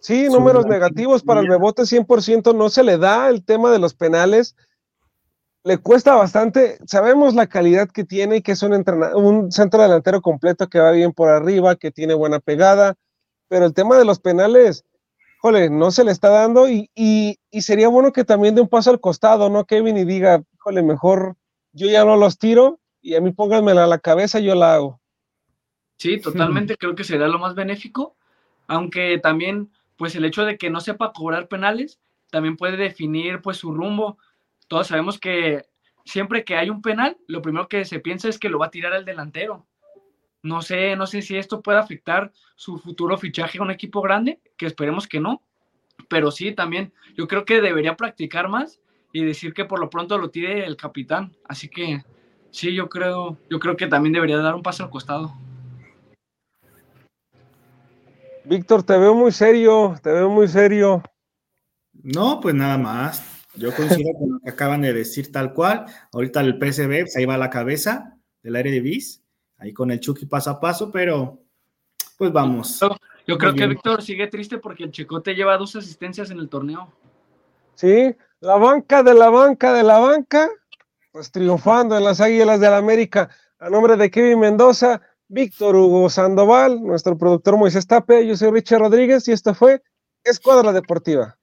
Sí, números negativos para el Bebote 100%, no se le da el tema de los penales le cuesta bastante. Sabemos la calidad que tiene y que es un, un centro delantero completo que va bien por arriba, que tiene buena pegada, pero el tema de los penales, jole, no se le está dando y, sería bueno que también dé un paso al costado, ¿no, Kevin? Y diga, jole, mejor yo ya no los tiro y a mí pónganmela a la cabeza, yo la hago. Sí, totalmente, creo que sería lo más benéfico, aunque también, pues el hecho de que no sepa cobrar penales, también puede definir pues su rumbo todos sabemos que siempre que hay un penal, lo primero que se piensa es que lo va a tirar el delantero. No sé, no sé si esto puede afectar su futuro fichaje a un equipo grande, que esperemos que no. Pero sí, también yo creo que debería practicar más y decir que por lo pronto lo tire el capitán. Así que sí, yo creo, yo creo que también debería dar un paso al costado. Víctor, te veo muy serio, te veo muy serio. No, pues nada más. Yo coincido con lo que acaban de decir tal cual. Ahorita el PSB, pues ahí va la cabeza del área de bis, ahí con el Chucky paso a paso, pero pues vamos. Yo, creo que Víctor sigue triste porque el Chicote lleva dos asistencias en el torneo. Sí, la banca de la banca de la banca, pues triunfando en las Águilas de la América. A nombre de Kevin Mendoza, Víctor Hugo Sandoval, nuestro productor Moisés Tape, yo soy Richard Rodríguez y esto fue Escuadra Deportiva.